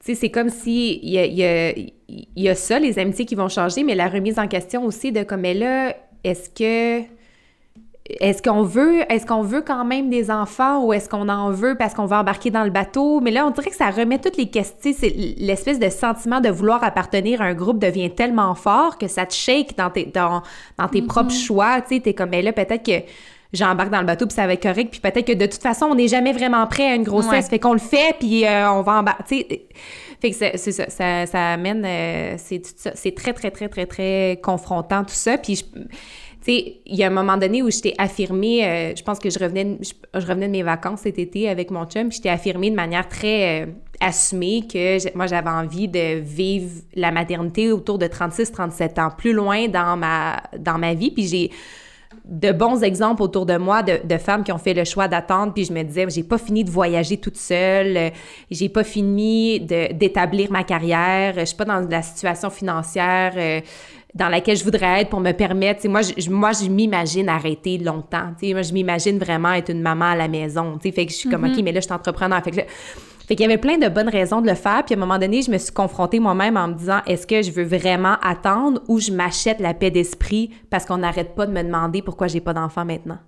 sais, c'est comme si il y a, y, a, y a ça, les amitiés qui vont changer, mais la remise en question aussi de comme, mais là, est-ce que est-ce qu'on veut est-ce qu'on veut quand même des enfants ou est-ce qu'on en veut parce qu'on va embarquer dans le bateau? Mais là on dirait que ça remet toutes les questions c'est l'espèce de sentiment de vouloir appartenir à un groupe devient tellement fort que ça te shake dans tes dans, tes mm-hmm. propres choix tu sais t'es comme mais là peut-être que j'embarque dans le bateau puis ça va être correct puis peut-être que de toute façon on n'est jamais vraiment prêt à une grossesse. Fait qu'on le fait puis euh, on va embarquer fait que c'est ça, ça, ça amène euh, c'est c'est très très très très très confrontant tout ça puis je, il y a un moment donné où je t'ai affirmé, euh, je pense que je revenais, je, revenais de mes vacances cet été avec mon chum, puis je t'ai affirmé de manière très euh, assumée que moi, j'avais envie de vivre la maternité autour de 36-37 ans, plus loin dans ma, dans ma vie, puis j'ai de bons exemples autour de moi de, de, femmes qui ont fait le choix d'attendre puis je me disais j'ai pas fini de voyager toute seule j'ai pas fini d'établir ma carrière je suis pas dans la situation financière euh, dans laquelle je voudrais être pour me permettre. moi, je, moi, je m'imagine arrêter longtemps. moi, je m'imagine vraiment être une maman à la maison. Fait que je suis comme, mm-hmm. OK, mais là, je suis entrepreneur. Fait que fait qu'il y avait plein de bonnes raisons de le faire. Puis à un moment donné, je me suis confrontée moi-même en me disant est-ce que je veux vraiment attendre ou je m'achète la paix d'esprit parce qu'on n'arrête pas de me demander pourquoi j'ai pas d'enfant maintenant?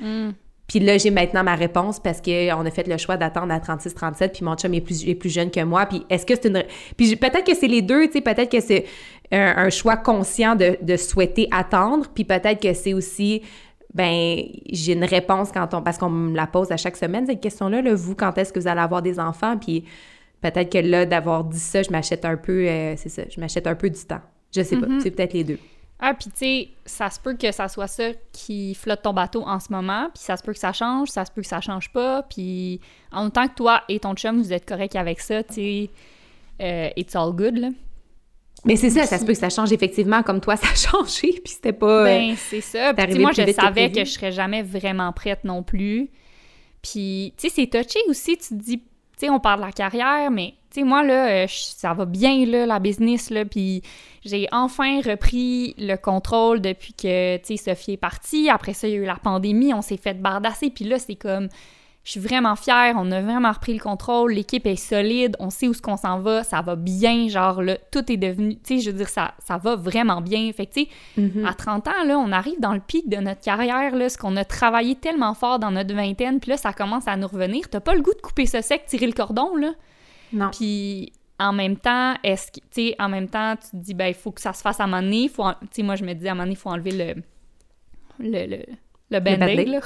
Mm. Puis là, j'ai maintenant ma réponse parce qu'on a fait le choix d'attendre à 36-37, puis mon chum est plus, est plus jeune que moi. Puis est-ce que c'est une... Puis peut-être que c'est les deux, tu sais, peut-être que c'est un, choix conscient de, de, souhaiter attendre, puis peut-être que c'est aussi, ben j'ai une réponse quand on... Parce qu'on me la pose à chaque semaine, cette question-là, là, vous, quand est-ce que vous allez avoir des enfants? Puis peut-être que là, d'avoir dit ça, je m'achète un peu... Euh, c'est ça, je m'achète un peu du temps. Je sais pas, mm-hmm. c'est peut-être les deux. Ah, puis tu sais, ça se peut que ça soit ça qui flotte ton bateau en ce moment, puis ça se peut que ça change, ça se peut que ça change pas, puis en même temps que toi et ton chum, vous êtes correct avec ça, tu sais, euh, it's all good, là. Mais c'est ça, ça se peut que ça change effectivement, comme toi, ça a changé, puis c'était pas... Ben, c'est ça. Puis moi, je savais que, je serais jamais vraiment prête non plus. Puis, tu sais, c'est touché aussi, tu te dis, tu sais, on parle de la carrière, mais tu sais, moi, là, euh, ça va bien, là, la business, là, puis j'ai enfin repris le contrôle depuis que, tu sais, Sophie est partie. Après ça, il y a eu la pandémie, on s'est fait bardasser, puis là, c'est comme... Je suis vraiment fière, on a vraiment repris le contrôle, l'équipe est solide, on sait où ce qu'on s'en va, ça va bien, genre là, tout est devenu, tu sais, je veux dire, ça, ça va vraiment bien. Fait que, tu sais, mm-hmm. à 30 ans, là, on arrive dans le pic de notre carrière, là, ce qu'on a travaillé tellement fort dans notre vingtaine, puis là, ça commence à nous revenir. T'as pas le goût de couper ce sec, tirer le cordon, là? Non. Puis en même temps, est-ce que, tu sais, en même temps, tu te dis, ben, il faut que ça se fasse à un moment donné. Faut, tu sais, moi, je me dis, à un moment donné, il faut enlever le, le, le, le band-aid, là.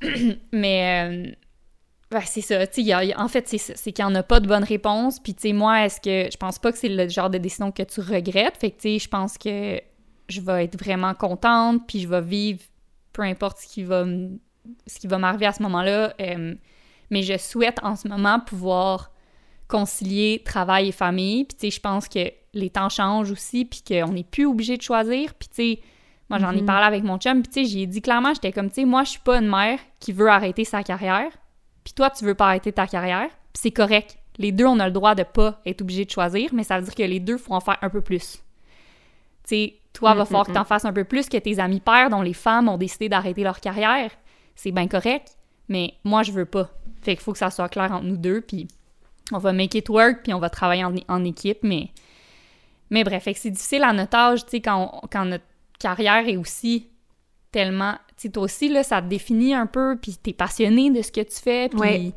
Mais, euh, c'est ça, tu sais, en fait, c'est qu'il n'y en a pas de bonne réponse. Puis, tu sais, moi, est-ce que, je pense pas que c'est le genre de décision que tu regrettes. Fait que, tu sais, je pense que je vais être vraiment contente, puis je vais vivre peu importe ce qui va, ce m'arriver à ce moment-là. Euh, mais je souhaite en ce moment pouvoir concilier travail et famille. Puis, tu sais, je pense que les temps changent aussi, puis qu'on n'est plus obligé de choisir. Puis, tu sais, moi, j'en ai mhm. parlé avec mon chum, puis, tu sais, j'ai dit clairement, j'étais comme, tu sais, moi, je suis pas une mère qui veut arrêter sa carrière. puis toi, tu veux pas arrêter ta carrière, puis c'est correct. Les deux, on a le droit de pas être obligé de choisir, mais ça veut dire que les deux faut en faire un peu plus. Tu sais, toi, il va falloir que tu en fasses un peu plus que tes amis pères dont les femmes ont décidé d'arrêter leur carrière. C'est bien correct, mais moi, je veux pas. Fait qu'il faut que ça soit clair entre nous deux, puis on va make it work, puis on va travailler en, équipe, mais... Mais bref, c'est difficile à notre âge, tu sais, quand, quand notre carrière est aussi tellement... Tu sais, toi aussi, là, ça te définit un peu, puis t'es passionné de ce que tu fais, puis...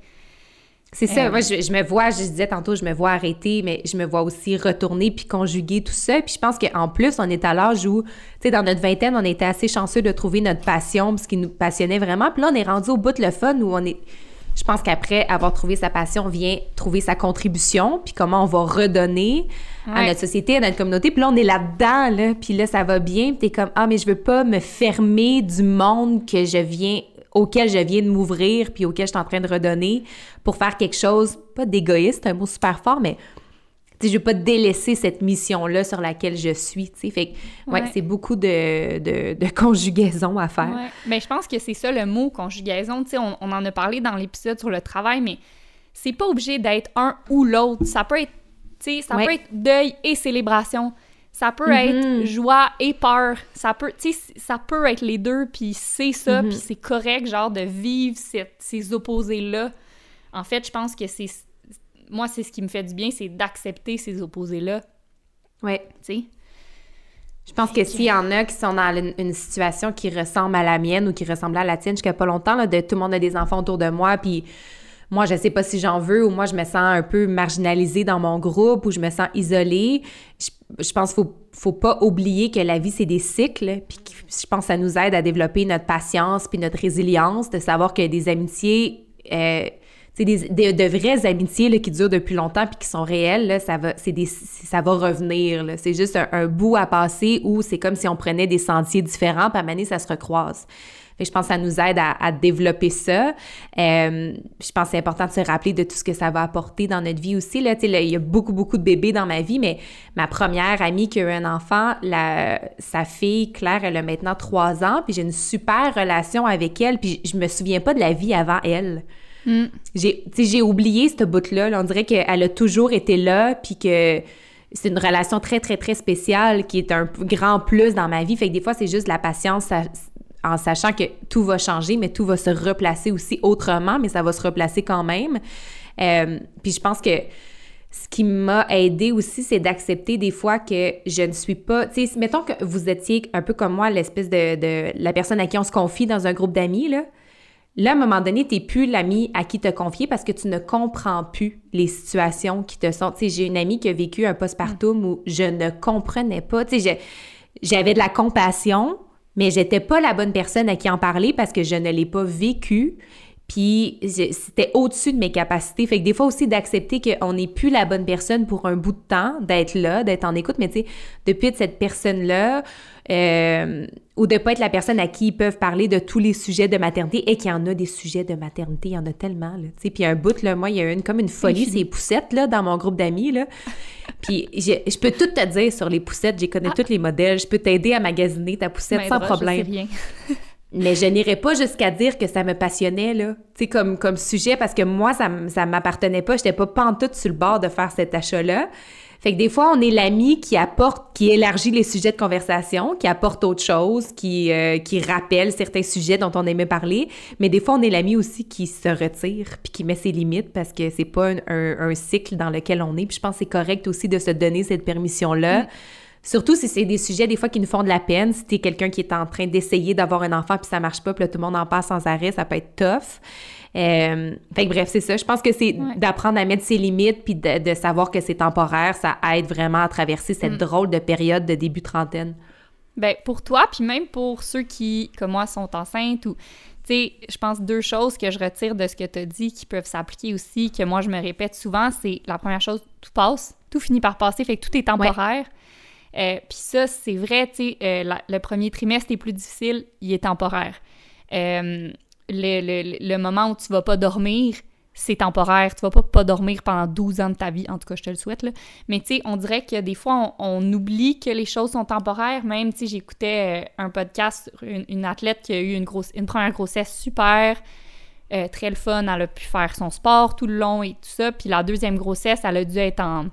C'est ça, euh, moi je, me vois, je disais tantôt, je me vois arrêter, mais je me vois aussi retourner puis conjuguer tout ça. Puis je pense qu'en plus, on est à l'âge où, tu sais, dans notre vingtaine, on était assez chanceux de trouver notre passion, ce qui nous passionnait vraiment. Puis là, on est rendu au bout de le fun où on est je pense qu'après avoir trouvé sa passion, vient trouver sa contribution, puis comment on va redonner à notre société, à notre communauté. Puis là, on est là-dedans, là, puis là, ça va bien. Puis t'es comme, ah, mais je veux pas me fermer du monde que je viens auquel je viens de m'ouvrir puis auquel je suis en train de redonner pour faire quelque chose, pas d'égoïste, un mot super fort, mais je ne veux pas délaisser cette mission-là sur laquelle je suis. sais. Fait ouais, c'est beaucoup de, de, conjugaison à faire. Ouais. Mais je pense que c'est ça le mot conjugaison. On, on en a parlé dans l'épisode sur le travail, mais c'est pas obligé d'être un ou l'autre. Ça peut être, ça peut être deuil et célébration. Ça peut mm-hmm. être joie et peur. Ça peut, ça peut être les deux, puis c'est ça, mm-hmm. puis c'est correct, genre, de vivre ces opposés-là. En fait, je pense que c'est moi, c'est ce qui me fait du bien, c'est d'accepter ces opposés-là. Oui. Tu sais? Je pense que s'il y en a qui sont dans une, situation qui ressemble à la mienne ou qui ressemble à la tienne, jusqu'à pas longtemps, là, de tout le monde a des enfants autour de moi, puis moi, je sais pas si j'en veux ou moi, je me sens un peu marginalisée dans mon groupe ou je me sens isolée. Je, pense qu'il faut, faut pas oublier que la vie, c'est des cycles, puis je pense que ça nous aide à développer notre patience puis notre résilience, de savoir que des amitiés... Euh, c'est des, de vraies amitiés là, qui durent depuis longtemps puis qui sont réelles, là, ça va, des, ça va revenir. C'est juste un, bout à passer où c'est comme si on prenait des sentiers différents, puis à ça se recroise. Je pense que ça nous aide à, développer ça. Euh, je pense que c'est important de se rappeler de tout ce que ça va apporter dans notre vie aussi. Là, il y a beaucoup, beaucoup de bébés dans ma vie, mais ma première amie qui a eu un enfant, la, sa fille, Claire, elle a maintenant trois ans, puis j'ai une super relation avec elle, puis je me souviens pas de la vie avant elle. Mm. J'ai oublié ce bout-là. on dirait qu'elle a toujours été là, puis que c'est une relation très, très, très spéciale qui est un grand plus dans ma vie. Fait que des fois, c'est juste la patience en sachant que tout va changer, mais tout va se replacer aussi autrement, mais ça va se replacer quand même. Euh, puis je pense que ce qui m'a aidé aussi, c'est d'accepter des fois que je ne suis pas. Tu sais, mettons que vous étiez un peu comme moi, l'espèce de, de, la personne à qui on se confie dans un groupe d'amis, là. Là, à un moment donné, tu n'es plus l'ami à qui te confier parce que tu ne comprends plus les situations qui te sont. Tu sais, j'ai une amie qui a vécu un postpartum où je ne comprenais pas. Tu sais, j'avais de la compassion, mais j'étais pas la bonne personne à qui en parler parce que je ne l'ai pas vécu. Puis c'était au-dessus de mes capacités. Fait que des fois aussi d'accepter qu'on n'est plus la bonne personne pour un bout de temps, d'être là, d'être en écoute, mais tu sais, depuis cette personne-là, euh, ou de pas être la personne à qui ils peuvent parler de tous les sujets de maternité, et qu'il y en a des sujets de maternité, il y en a tellement, là, tu sais. Puis un bout, là, moi, il y a une, comme une folie, ces poussettes, là, dans mon groupe d'amis, là. Puis je, peux tout te dire sur les poussettes, j'ai connais ah. tous les modèles, je peux t'aider à magasiner ta poussette sans problème. Je sais rien. Mais je n'irai pas jusqu'à dire que ça me passionnait, là, tu sais, comme, comme sujet, parce que moi, ça, ça m'appartenait pas. J'étais pas pantoute sur le bord de faire cet achat-là. Fait que des fois, on est l'ami qui apporte, qui élargit les sujets de conversation, qui apporte autre chose, qui, euh, qui rappelle certains sujets dont on aimait parler. Mais des fois, on est l'ami aussi qui se retire puis qui met ses limites parce que c'est pas un, un, cycle dans lequel on est. Puis je pense que c'est correct aussi de se donner cette permission-là. Mm. Surtout si c'est des sujets des fois qui nous font de la peine, si t'es quelqu'un qui est en train d'essayer d'avoir un enfant puis ça marche pas, puis là tout le monde en passe sans arrêt, ça peut être tough. Euh, fait que bref, c'est ça. Je pense que c'est d'apprendre à mettre ses limites puis de, savoir que c'est temporaire, ça aide vraiment à traverser cette mm. drôle de période de début trentaine. Ben pour toi, puis même pour ceux qui, comme moi, sont enceintes ou tu sais, je pense deux choses que je retire de ce que tu as dit qui peuvent s'appliquer aussi, que moi je me répète souvent, c'est la première chose, tout passe, tout finit par passer, fait que tout est temporaire. Euh, puis ça, c'est vrai, tu sais, euh, le premier trimestre est plus difficile, il est temporaire. Euh, le, le, moment où tu vas pas dormir, c'est temporaire. Tu vas pas pas dormir pendant 12 ans de ta vie. En tout cas, je te le souhaite, là. Mais tu sais, on dirait que des fois, on, oublie que les choses sont temporaires. Même, tu sais, j'écoutais un podcast sur une, athlète qui a eu une, grosse, une première grossesse super euh, très le fun. Elle a pu faire son sport tout le long et tout ça. Puis la deuxième grossesse, elle a dû être en,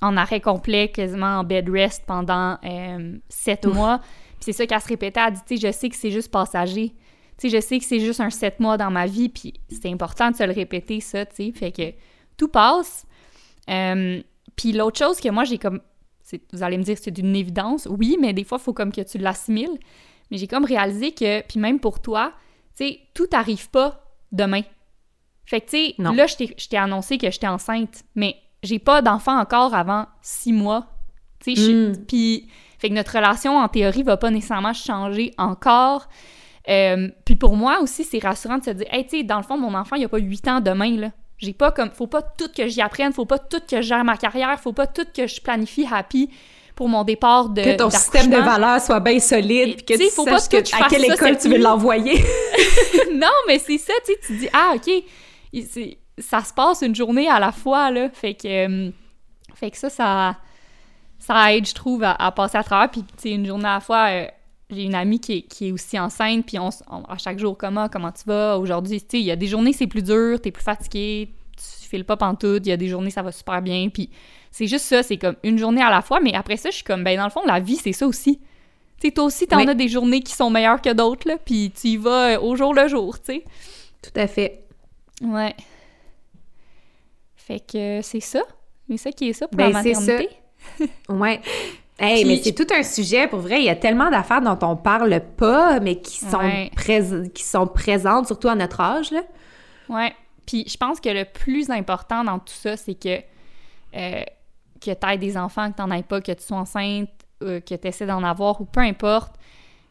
en arrêt complet, quasiment en bed rest pendant euh, sept mois. Puis c'est ça qu'elle se répétait. Elle dit, tu sais, je sais que c'est juste passager. Tu sais, je sais que c'est juste un sept mois dans ma vie. Puis c'est important de se le répéter, ça, tu sais. Fait que tout passe. Euh, puis l'autre chose que moi, j'ai comme... Vous allez me dire que c'est une évidence. Oui, mais des fois, il faut comme que tu l'assimiles. Mais j'ai comme réalisé que, puis même pour toi, tu sais, tout n'arrive pas demain. Fait que, tu sais, là, je t'ai annoncé que j'étais enceinte, mais j'ai pas d'enfant encore avant six mois. Tu sais, mm. puis... Fait que notre relation, en théorie, va pas nécessairement changer encore. Euh, puis pour moi aussi, c'est rassurant de se dire, hey, tu sais, dans le fond, mon enfant, il a pas huit ans demain, là. J'ai pas comme, faut pas tout que j'y apprenne, faut pas tout que je gère ma carrière, faut pas tout que je planifie happy pour mon départ de Que ton système de valeurs soit bien solide, puis que tu faut pas que, à quelle école tu veux l'envoyer. non, mais c'est ça, tu sais, tu dis, ah, OK, ça se passe une journée à la fois, là, fait que, euh, fait que ça, ça, ça aide, je trouve, à, passer à travers, puis, tu sais, une journée à la fois... Euh, j'ai une amie qui est, qui est, aussi enceinte, puis on, à chaque jour, comment, comment tu vas? Aujourd'hui, tu sais, il y a des journées, c'est plus dur, t'es plus fatigué, tu files pas pantoute, il y a des journées, ça va super bien, puis c'est juste ça, c'est comme une journée à la fois, mais après ça, je suis comme, ben dans le fond, la vie, c'est ça aussi. Tu sais, toi aussi, t'en as des journées qui sont meilleures que d'autres, là, puis tu y vas euh, au jour le jour, tu sais. Tout à fait. Ouais. Fait que c'est ça. C'est ça qui est ça pour ben, la maternité. Ça. ouais. Hey, mais c'est tout un sujet, pour vrai. Il y a tellement d'affaires dont on parle pas, mais qui sont, qui sont présentes, surtout à notre âge, là. Ouais. Puis je pense que le plus important dans tout ça, c'est que, euh, que tu aies des enfants, que tu n'en aies pas, que tu sois enceinte, euh, que tu essaies d'en avoir, ou peu importe.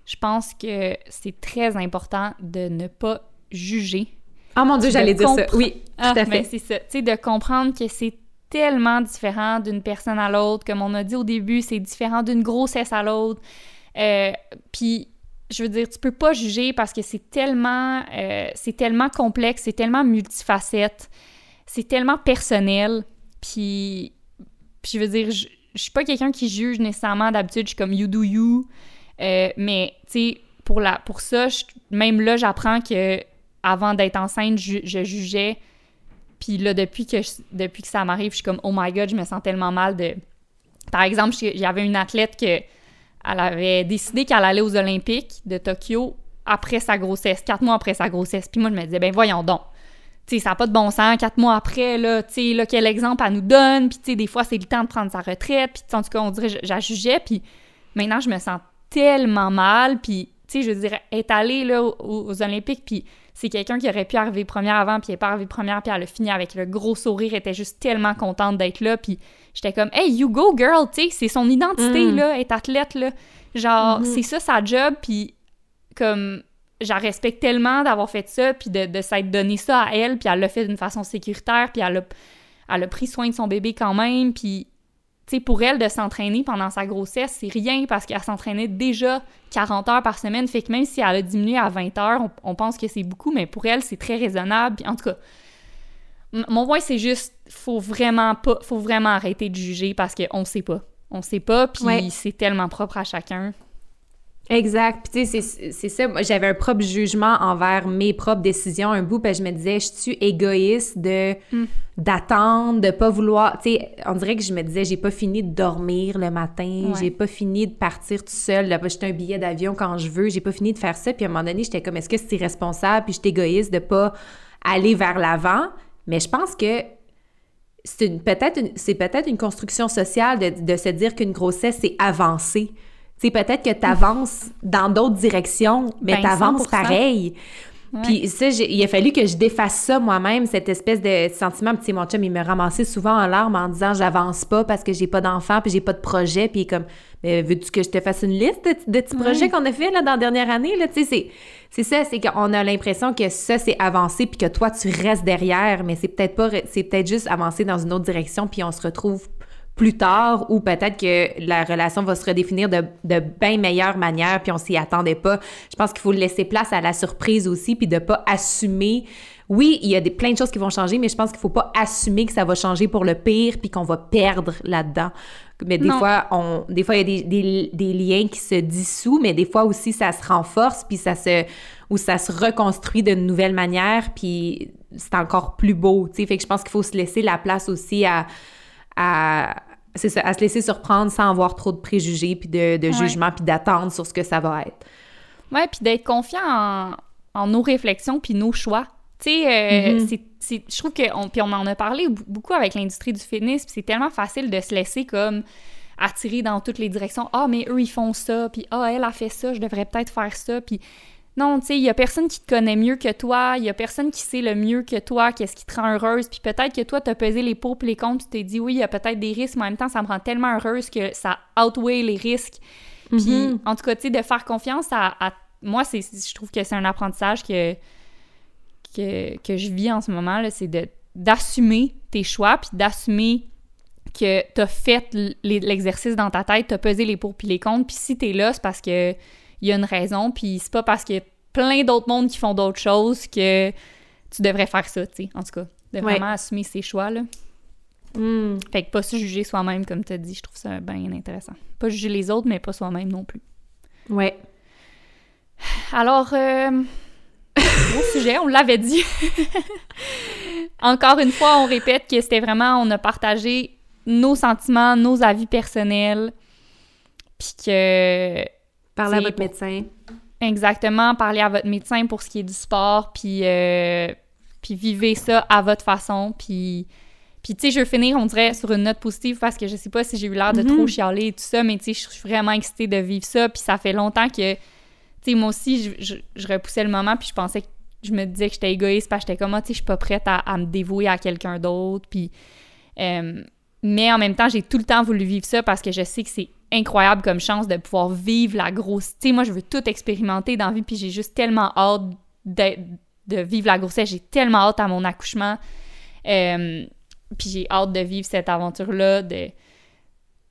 Je pense que c'est très important de ne pas juger. Oh mon Dieu, j'allais dire ça. Oui, tout à ah, fait. c'est ça. Tu sais, de comprendre que c'est tellement différent d'une personne à l'autre. Comme on a dit au début, c'est différent d'une grossesse à l'autre. Euh, puis, je veux dire, tu peux pas juger parce que c'est tellement, euh, c'est tellement complexe, c'est tellement multifacette, c'est tellement personnel. Puis, je veux dire, je, je suis pas quelqu'un qui juge nécessairement d'habitude, je suis comme you do you. Euh, mais, tu sais, pour, pour ça, même là, j'apprends que avant d'être enceinte, je jugeais puis là, depuis que, ça m'arrive, je suis comme, oh my god, je me sens tellement mal de. Par exemple, avait une athlète que elle avait décidé qu'elle allait aux Olympiques de Tokyo après sa grossesse, quatre mois après sa grossesse. Puis moi, je me disais, ben voyons donc. Tu sais, ça n'a pas de bon sens. Quatre mois après, là, tu sais, là, quel exemple elle nous donne. Puis, tu sais, des fois, c'est le temps de prendre sa retraite. Puis, en tout cas, on dirait, j'ajougeais. Puis, maintenant, je me sens tellement mal. Puis, tu sais, je veux dire, être allée, là, aux Olympiques, puis c'est quelqu'un qui aurait pu arriver première avant, puis elle n'est pas arrivée première, puis elle a fini avec le gros sourire, elle était juste tellement contente d'être là, puis j'étais comme « Hey, you go, girl! » Tu sais, c'est son identité, mm. là, être athlète, là. Genre, mm-hmm. c'est ça sa job, puis comme... Je respecte tellement d'avoir fait ça, puis de, de s'être donné ça à elle, puis elle l'a fait d'une façon sécuritaire, puis elle a, elle a pris soin de son bébé quand même, puis pour elle, de s'entraîner pendant sa grossesse, c'est rien parce qu'elle s'entraînait déjà 40 heures par semaine. Fait que même si elle a diminué à 20 heures, on, pense que c'est beaucoup, mais pour elle, c'est très raisonnable. en tout cas, mon point, c'est juste, faut vraiment pas, faut vraiment arrêter de juger parce qu'on sait pas. On sait pas, puis c'est tellement propre à chacun. Exact. Puis tu sais, c'est ça. Moi, j'avais un propre jugement envers mes propres décisions un bout, que je me disais, je suis égoïste de hmm. d'attendre, de pas vouloir. Tu sais, on dirait que je me disais, j'ai pas fini de dormir le matin, j'ai pas fini de partir tout seul, jeter un billet d'avion quand je veux, j'ai pas fini de faire ça. Puis à un moment donné, j'étais comme, est-ce que c'est irresponsable? Puis j'étais égoïste de pas aller vers l'avant. Mais je pense que c'est peut-être c'est peut-être une construction sociale de, de se dire qu'une grossesse, c'est avancer sais, peut-être que tu avances dans d'autres directions, mais ben, tu avances pareil. Puis ça, il a fallu que je défasse ça moi-même, cette espèce de sentiment. Puis mon chum, il me ramassait souvent en larmes en disant j'avance pas parce que j'ai pas d'enfant puis j'ai pas de projet. Puis comme, mais veux-tu que je te fasse une liste de, petits projets qu'on a fait là, dans la dernière année? Tu sais, c'est ça, c'est qu'on a l'impression que ça, c'est avancer puis que toi, tu restes derrière, mais c'est peut-être pas, c'est peut-être juste avancer dans une autre direction puis on se retrouve plus tard ou peut-être que la relation va se redéfinir de, de bien meilleure manière puis on s'y attendait pas. Je pense qu'il faut laisser place à la surprise aussi puis de pas assumer oui, il y a des, plein de choses qui vont changer, mais je pense qu'il faut pas assumer que ça va changer pour le pire puis qu'on va perdre là-dedans. Mais des fois, on, des fois, il y a des, des, des, liens qui se dissouent, mais des fois aussi, ça se renforce puis ça se, où ça se reconstruit d'une nouvelle manière, puis c'est encore plus beau, tu sais. Fait que je pense qu'il faut se laisser la place aussi à, à c'est ça, à se laisser surprendre sans avoir trop de préjugés, puis de, de jugement, puis d'attendre sur ce que ça va être. Ouais, puis d'être confiant en, en, nos réflexions, puis nos choix. Tu sais, euh, mm-hmm. c'est, je trouve que, puis on en a parlé beaucoup avec l'industrie du fitness, puis c'est tellement facile de se laisser comme attirer dans toutes les directions. Ah, mais eux, ils font ça, puis ah, elle a fait ça, je devrais peut-être faire ça, puis non, tu sais, il y a personne qui te connaît mieux que toi, il y a personne qui sait le mieux que toi, qu'est-ce qui te rend heureuse, puis peut-être que toi, t'as pesé les pour et les contre, tu t'es dit, oui, il y a peut-être des risques, mais en même temps, ça me rend tellement heureuse que ça outweigh les risques. Puis, mm-hmm. en tout cas, tu sais, de faire confiance à, moi, c'est, je trouve que c'est un apprentissage que, que, que je vis en ce moment, c'est de, d'assumer tes choix, puis d'assumer que t'as fait l'exercice dans ta tête, t'as pesé les pour puis les contre, puis si t'es là, c'est parce que il y a une raison, puis c'est pas parce qu'il y a plein d'autres mondes qui font d'autres choses que tu devrais faire ça, tu sais, en tout cas. De vraiment assumer ses choix, là. Hmm. Fait que pas se juger soi-même, comme tu as dit, je trouve ça bien intéressant. Pas juger les autres, mais pas soi-même non plus. Ouais. Alors, euh, au sujet, on l'avait dit. Encore une fois, on répète que c'était vraiment, on a partagé nos sentiments, nos avis personnels, puis que Parlez à votre médecin. Exactement, parlez à votre médecin pour ce qui est du sport, puis, euh, puis vivez ça à votre façon, puis... Puis, tu sais, je veux finir, on dirait, sur une note positive parce que je sais pas si j'ai eu l'air de trop mhm. chialer et tout ça, mais tu sais, je suis vraiment excitée de vivre ça. Puis, ça fait longtemps que, tu sais, moi aussi, je, je, repoussais le moment, puis je pensais que je me disais que j'étais égoïste parce que j'étais comme, ah, tu sais, je suis pas prête à, me dévouer à quelqu'un d'autre. Puis, euh, mais en même temps, j'ai tout le temps voulu vivre ça parce que je sais que c'est incroyable comme chance de pouvoir vivre la grosse. Tu sais, moi, je veux tout expérimenter dans la vie, puis j'ai juste tellement hâte de, vivre la grossesse. J'ai tellement hâte à mon accouchement. Euh, puis j'ai hâte de vivre cette aventure-là, de,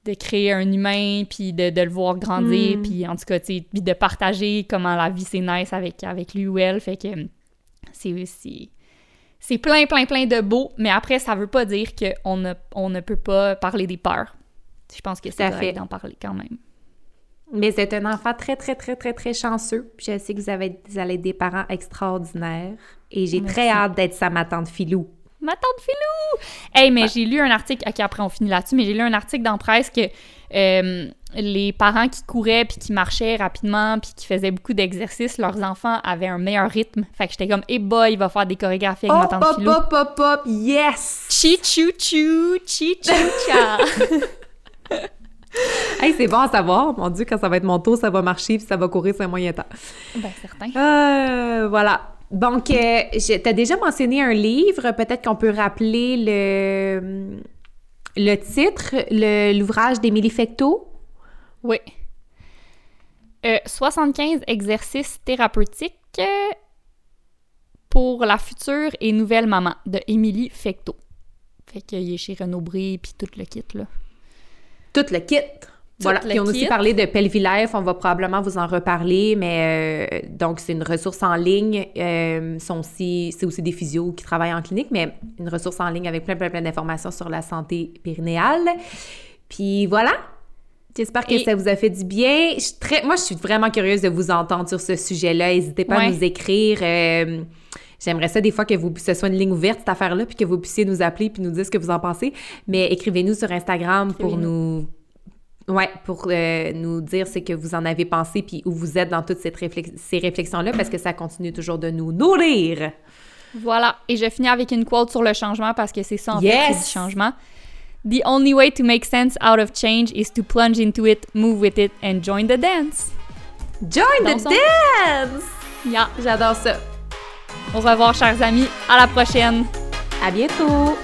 de créer un humain, puis de, le voir grandir, hmm. puis en tout cas, tu sais, puis de partager comment la vie c'est nice avec, avec lui ou elle. Fait que c'est c'est plein, plein, plein de beau, mais après, ça veut pas dire qu'on ne, on ne peut pas parler des peurs. Je pense que c'est correct d'en parler quand même. Mais c'est un enfant très, très, très, très, très chanceux. Puis je sais que vous, avez, vous allez des parents extraordinaires. Et j'ai très hâte d'être sa ma tante Filou. Ma tante Filou! Hey, mais j'ai lu un article... OK, après, on finit là-dessus. Mais j'ai lu un article dans presse que euh, les parents qui couraient puis qui marchaient rapidement puis qui faisaient beaucoup d'exercices, leurs enfants avaient un meilleur rythme. Fait que j'étais comme, hey boy, il va faire des chorégraphies avec ma tante Filou. Hop, hop, hop, yes! Chi chou hey, c'est bon à savoir. Mon Dieu, quand ça va être mon tour, ça va marcher puis ça va courir sur un moyen temps. Ben, certain. Euh, voilà. Donc, euh, tu as déjà mentionné un livre. Peut-être qu'on peut rappeler le, le titre, l'ouvrage d'Émilie Fecteau? Oui. 75 euh, exercices thérapeutiques pour la future et nouvelle maman de Émilie Fecteau. Fait qu'il est chez Renaud Bré puis tout le kit, là tout le kit. voilà. Puis on a aussi parlé de Pelvilife, on va probablement vous en reparler, mais euh, donc c'est une ressource en ligne. Euh, c'est aussi des physios qui travaillent en clinique, mais une ressource en ligne avec plein, plein, plein d'informations sur la santé périnéale. Puis voilà. J'espère que ça vous a fait du bien. Je très, moi, je suis vraiment curieuse de vous entendre sur ce sujet-là. N'hésitez pas à nous écrire. Euh, J'aimerais ça des fois que vous, ce soit une ligne ouverte, cette affaire-là, puis que vous puissiez nous appeler puis nous dire ce que vous en pensez. Mais écrivez-nous sur Instagram pour nous... Ouais, pour euh, nous dire ce que vous en avez pensé puis où vous êtes dans toutes ces réflexions-là parce que ça continue toujours de nous nourrir. Voilà. Et je finis avec une quote sur le changement parce que c'est ça en fait, du changement. The only way to make sense out of change is to plunge into it, move with it and join the dance. Join the dance! Yeah. J'adore ça. On se revoir, chers amis. À la prochaine. À bientôt.